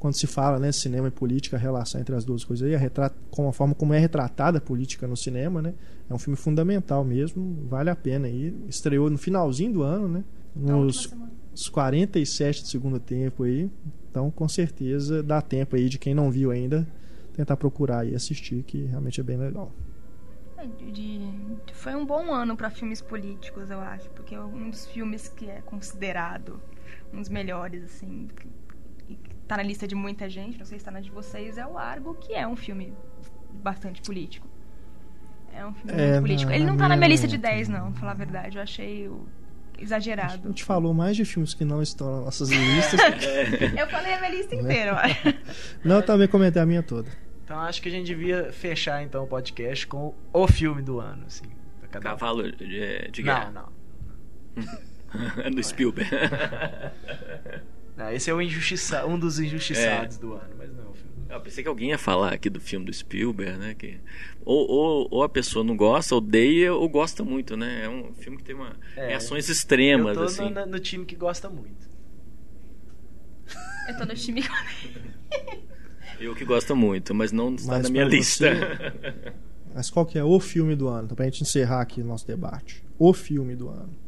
quando se fala né, cinema e política, a relação entre as duas coisas aí, a, retrat, com a forma como é retratada a política no cinema, né? É um filme fundamental mesmo, vale a pena aí. Estreou no finalzinho do ano, né? Nos, nos 47 do segundo tempo aí. Então, com certeza, dá tempo aí de quem não viu ainda tentar procurar e assistir, que realmente é bem legal. É, de, foi um bom ano para filmes políticos, eu acho, porque é um dos filmes que é considerado um dos melhores, assim, tá na lista de muita gente, não sei se tá na de vocês, é o Argo, que é um filme bastante político. É um filme é, muito político. Ele não tá na minha lista de 10, não, pra falar a verdade. Eu achei o exagerado. A gente falou mais de filmes que não estão nas nossas listas. eu falei a minha lista né? inteira, Não, eu também comentei a minha toda. Então acho que a gente devia fechar então o podcast com o filme do ano, assim. Cavalo de, de guerra. Não, não. do Spielberg. Ah, esse é o injustiça um dos injustiçados é. do ano, mas não. Eu pensei que alguém ia falar aqui do filme do Spielberg, né? Que ou, ou, ou, a pessoa não gosta, odeia ou gosta muito, né? É um filme que tem uma é, reações extremas. Eu tô assim. no, no, time que gosta muito. Eu tô no time que Eu que gosto muito, mas não está mas na minha lista. Você... Mas qual que é o filme do ano? Então, pra gente encerrar aqui o nosso debate. O filme do ano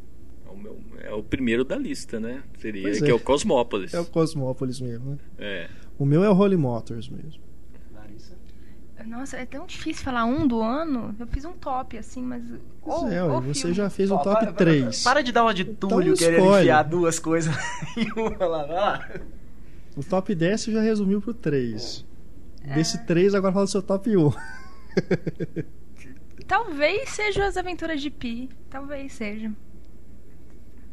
é o primeiro da lista, né? Seria, pois que é. é o Cosmópolis. É o Cosmópolis mesmo, né? É. O meu é o Holy Motors mesmo. Larissa? Nossa, é tão difícil falar um do ano. Eu fiz um top, assim, mas. Pois ou, é, ou ué, você filme. já fez o Ó, top para- 3. Para de dar uma de Túlio Então querendo enfiar duas coisas em uma lá. Vai lá. O top 10 você já resumiu pro 3. É. Desse 3, agora fala do seu top 1. Talvez seja as aventuras de Pi. Talvez seja.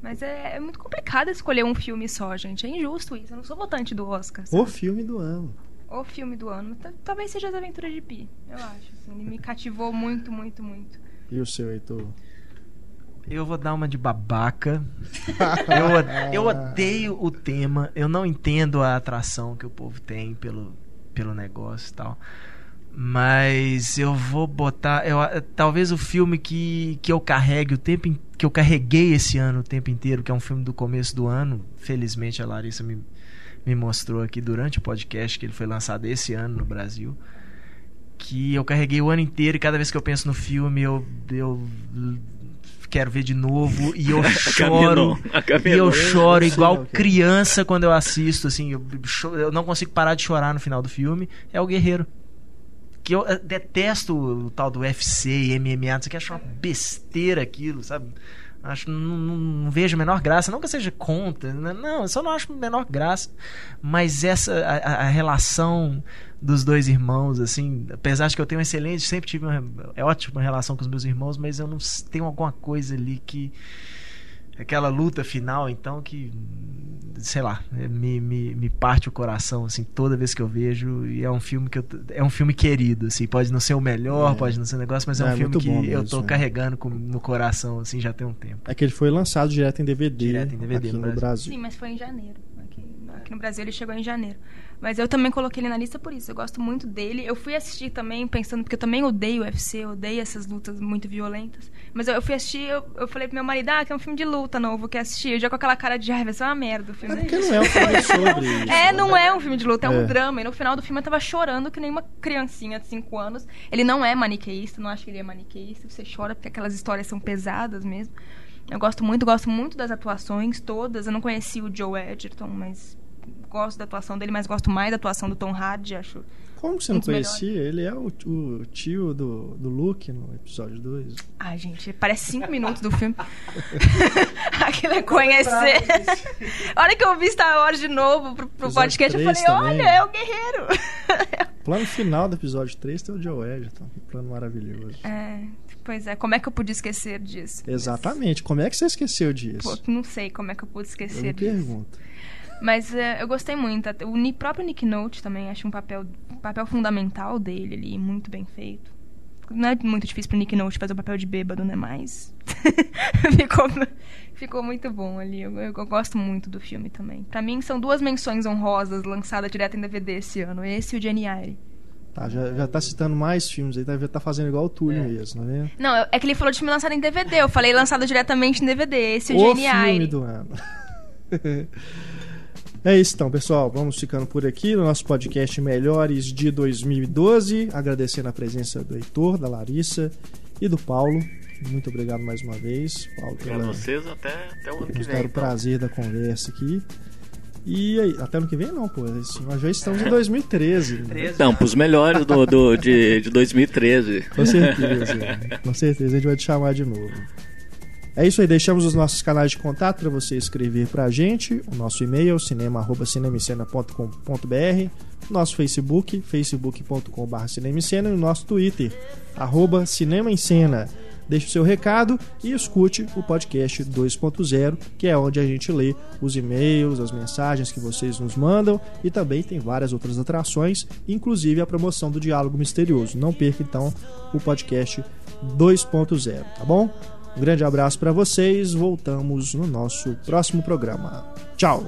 Mas é, é muito complicado escolher um filme só, gente. É injusto isso. Eu não sou votante do Oscar. O sabe? filme do ano. O filme do ano. Ta- Talvez seja as aventuras de Pi. Eu acho. Assim, ele me cativou muito, muito, muito. E o seu, Heitor? Eu vou dar uma de babaca. Eu, o- eu odeio o tema. Eu não entendo a atração que o povo tem pelo, pelo negócio e tal. Mas eu vou botar. Eu, talvez o filme que, que eu carregue o tempo in- que eu carreguei esse ano o tempo inteiro, que é um filme do começo do ano. Felizmente a Larissa me, me mostrou aqui durante o podcast que ele foi lançado esse ano no Brasil. Que eu carreguei o ano inteiro e cada vez que eu penso no filme eu, eu quero ver de novo e eu choro. E eu choro igual criança quando eu assisto, assim, eu, eu não consigo parar de chorar no final do filme. É o Guerreiro. Que eu eh, detesto o tal do UFC e MMA, não sei o que, acho uma besteira aquilo, sabe? Acho, não, não- não vejo a menor graça, não que seja contra, né? não, eu só não acho a menor graça. Mas essa, a, a- relação dos dois irmãos, assim, apesar de que eu tenho uma excelente, sempre tive uma, é ótima relação com os meus irmãos, mas eu não tenho alguma coisa ali que aquela luta final, então, que sei lá, me, me, me parte o coração assim toda vez que eu vejo e é um filme que eu, é um filme querido, assim, pode não ser o melhor, É. pode não ser um negócio, mas é, É, um filme que bom eu mesmo, tô é. carregando com- no coração assim já tem um tempo. É que ele foi lançado direto em DVD, Direto em DVD no Brasil. Brasil. Sim, mas foi em janeiro. Aqui, aqui no Brasil ele chegou em janeiro. Mas eu também coloquei ele na lista por isso. Eu gosto muito dele. Eu fui assistir também pensando, porque eu também odeio UFC, eu odeio essas lutas muito violentas. Mas eu, eu fui assistir, eu, eu falei pro meu marido, ah, que é um filme de luta novo, quer assistir. Eu já com aquela cara de, ai, vai ser uma merda o É filme. porque não é um filme sobre isso. É, não é um filme de luta, é, um É. drama. E no final do filme eu tava chorando que nem uma criancinha de 5 anos. Ele não é maniqueísta, não acho que ele é maniqueísta. Você chora porque aquelas histórias são pesadas mesmo. Eu gosto muito, gosto muito das atuações, todas. Eu não conheci o Joe Edgerton, mas gosto da atuação dele, mas gosto mais da atuação do Tom Hardy, acho. Como você não melhores. conhecia? Ele é o, o tio do, do Luke no episódio 2. Ai, gente, parece cinco minutos do filme. Aquilo é conhecer. A hora que eu vi Star Wars de novo pro, pro podcast, eu falei, também. olha, é o guerreiro. Plano final do episódio 3 tem o Joe Edgerton. Que plano maravilhoso. É, pois é, como é que eu pude esquecer disso? Exatamente. Como é que você esqueceu disso? Pô, não sei como é que eu pude Eu esquecer me disso. pergunto. Mas é, eu gostei muito. O próprio Nick Note também acho um papel, papel fundamental dele ali, muito bem feito. Não é muito difícil pro Nick Note fazer o papel de bêbado, né? Mas ficou, ficou muito bom ali. Eu, eu gosto muito do filme também. Pra mim, são duas menções honrosas lançadas direto em DVD esse ano. Esse e o Jenny Eyre. Tá, já, já tá citando mais filmes aí, deve estar fazendo igual o Túlio É. mesmo, não é? Não, é que ele falou de filme lançado em DVD. Eu falei lançado diretamente em DVD. Esse e o, O filme do ano. É isso então, pessoal. Vamos ficando por aqui no nosso podcast Melhores de 2012. Agradecendo a presença do Heitor, da Larissa e do Paulo. Muito obrigado mais uma vez, Paulo, Pra pela, vocês até, até o ano que vem. dar o então. prazer da conversa aqui. E aí, até ano que vem não, pô. Nós já estamos em 2013. né? Não, pros melhores do, do- de, de 2013. Com certeza. Com certeza a gente vai te chamar de novo. É isso aí, deixamos os nossos canais de contato para você escrever pra gente. O nosso e-mail, cinema.cinemicena.com.br Nosso Facebook, facebook.com.br cinemicena E o nosso Twitter, arroba Cinema em Cena. Deixe o seu recado e escute o podcast 2.0, que é onde a gente lê os e-mails, as mensagens que vocês nos mandam e também tem várias outras atrações, inclusive a promoção do Diálogo Misterioso. Não perca então o podcast 2.0, tá bom? Um grande abraço para vocês, voltamos no nosso próximo programa. Tchau!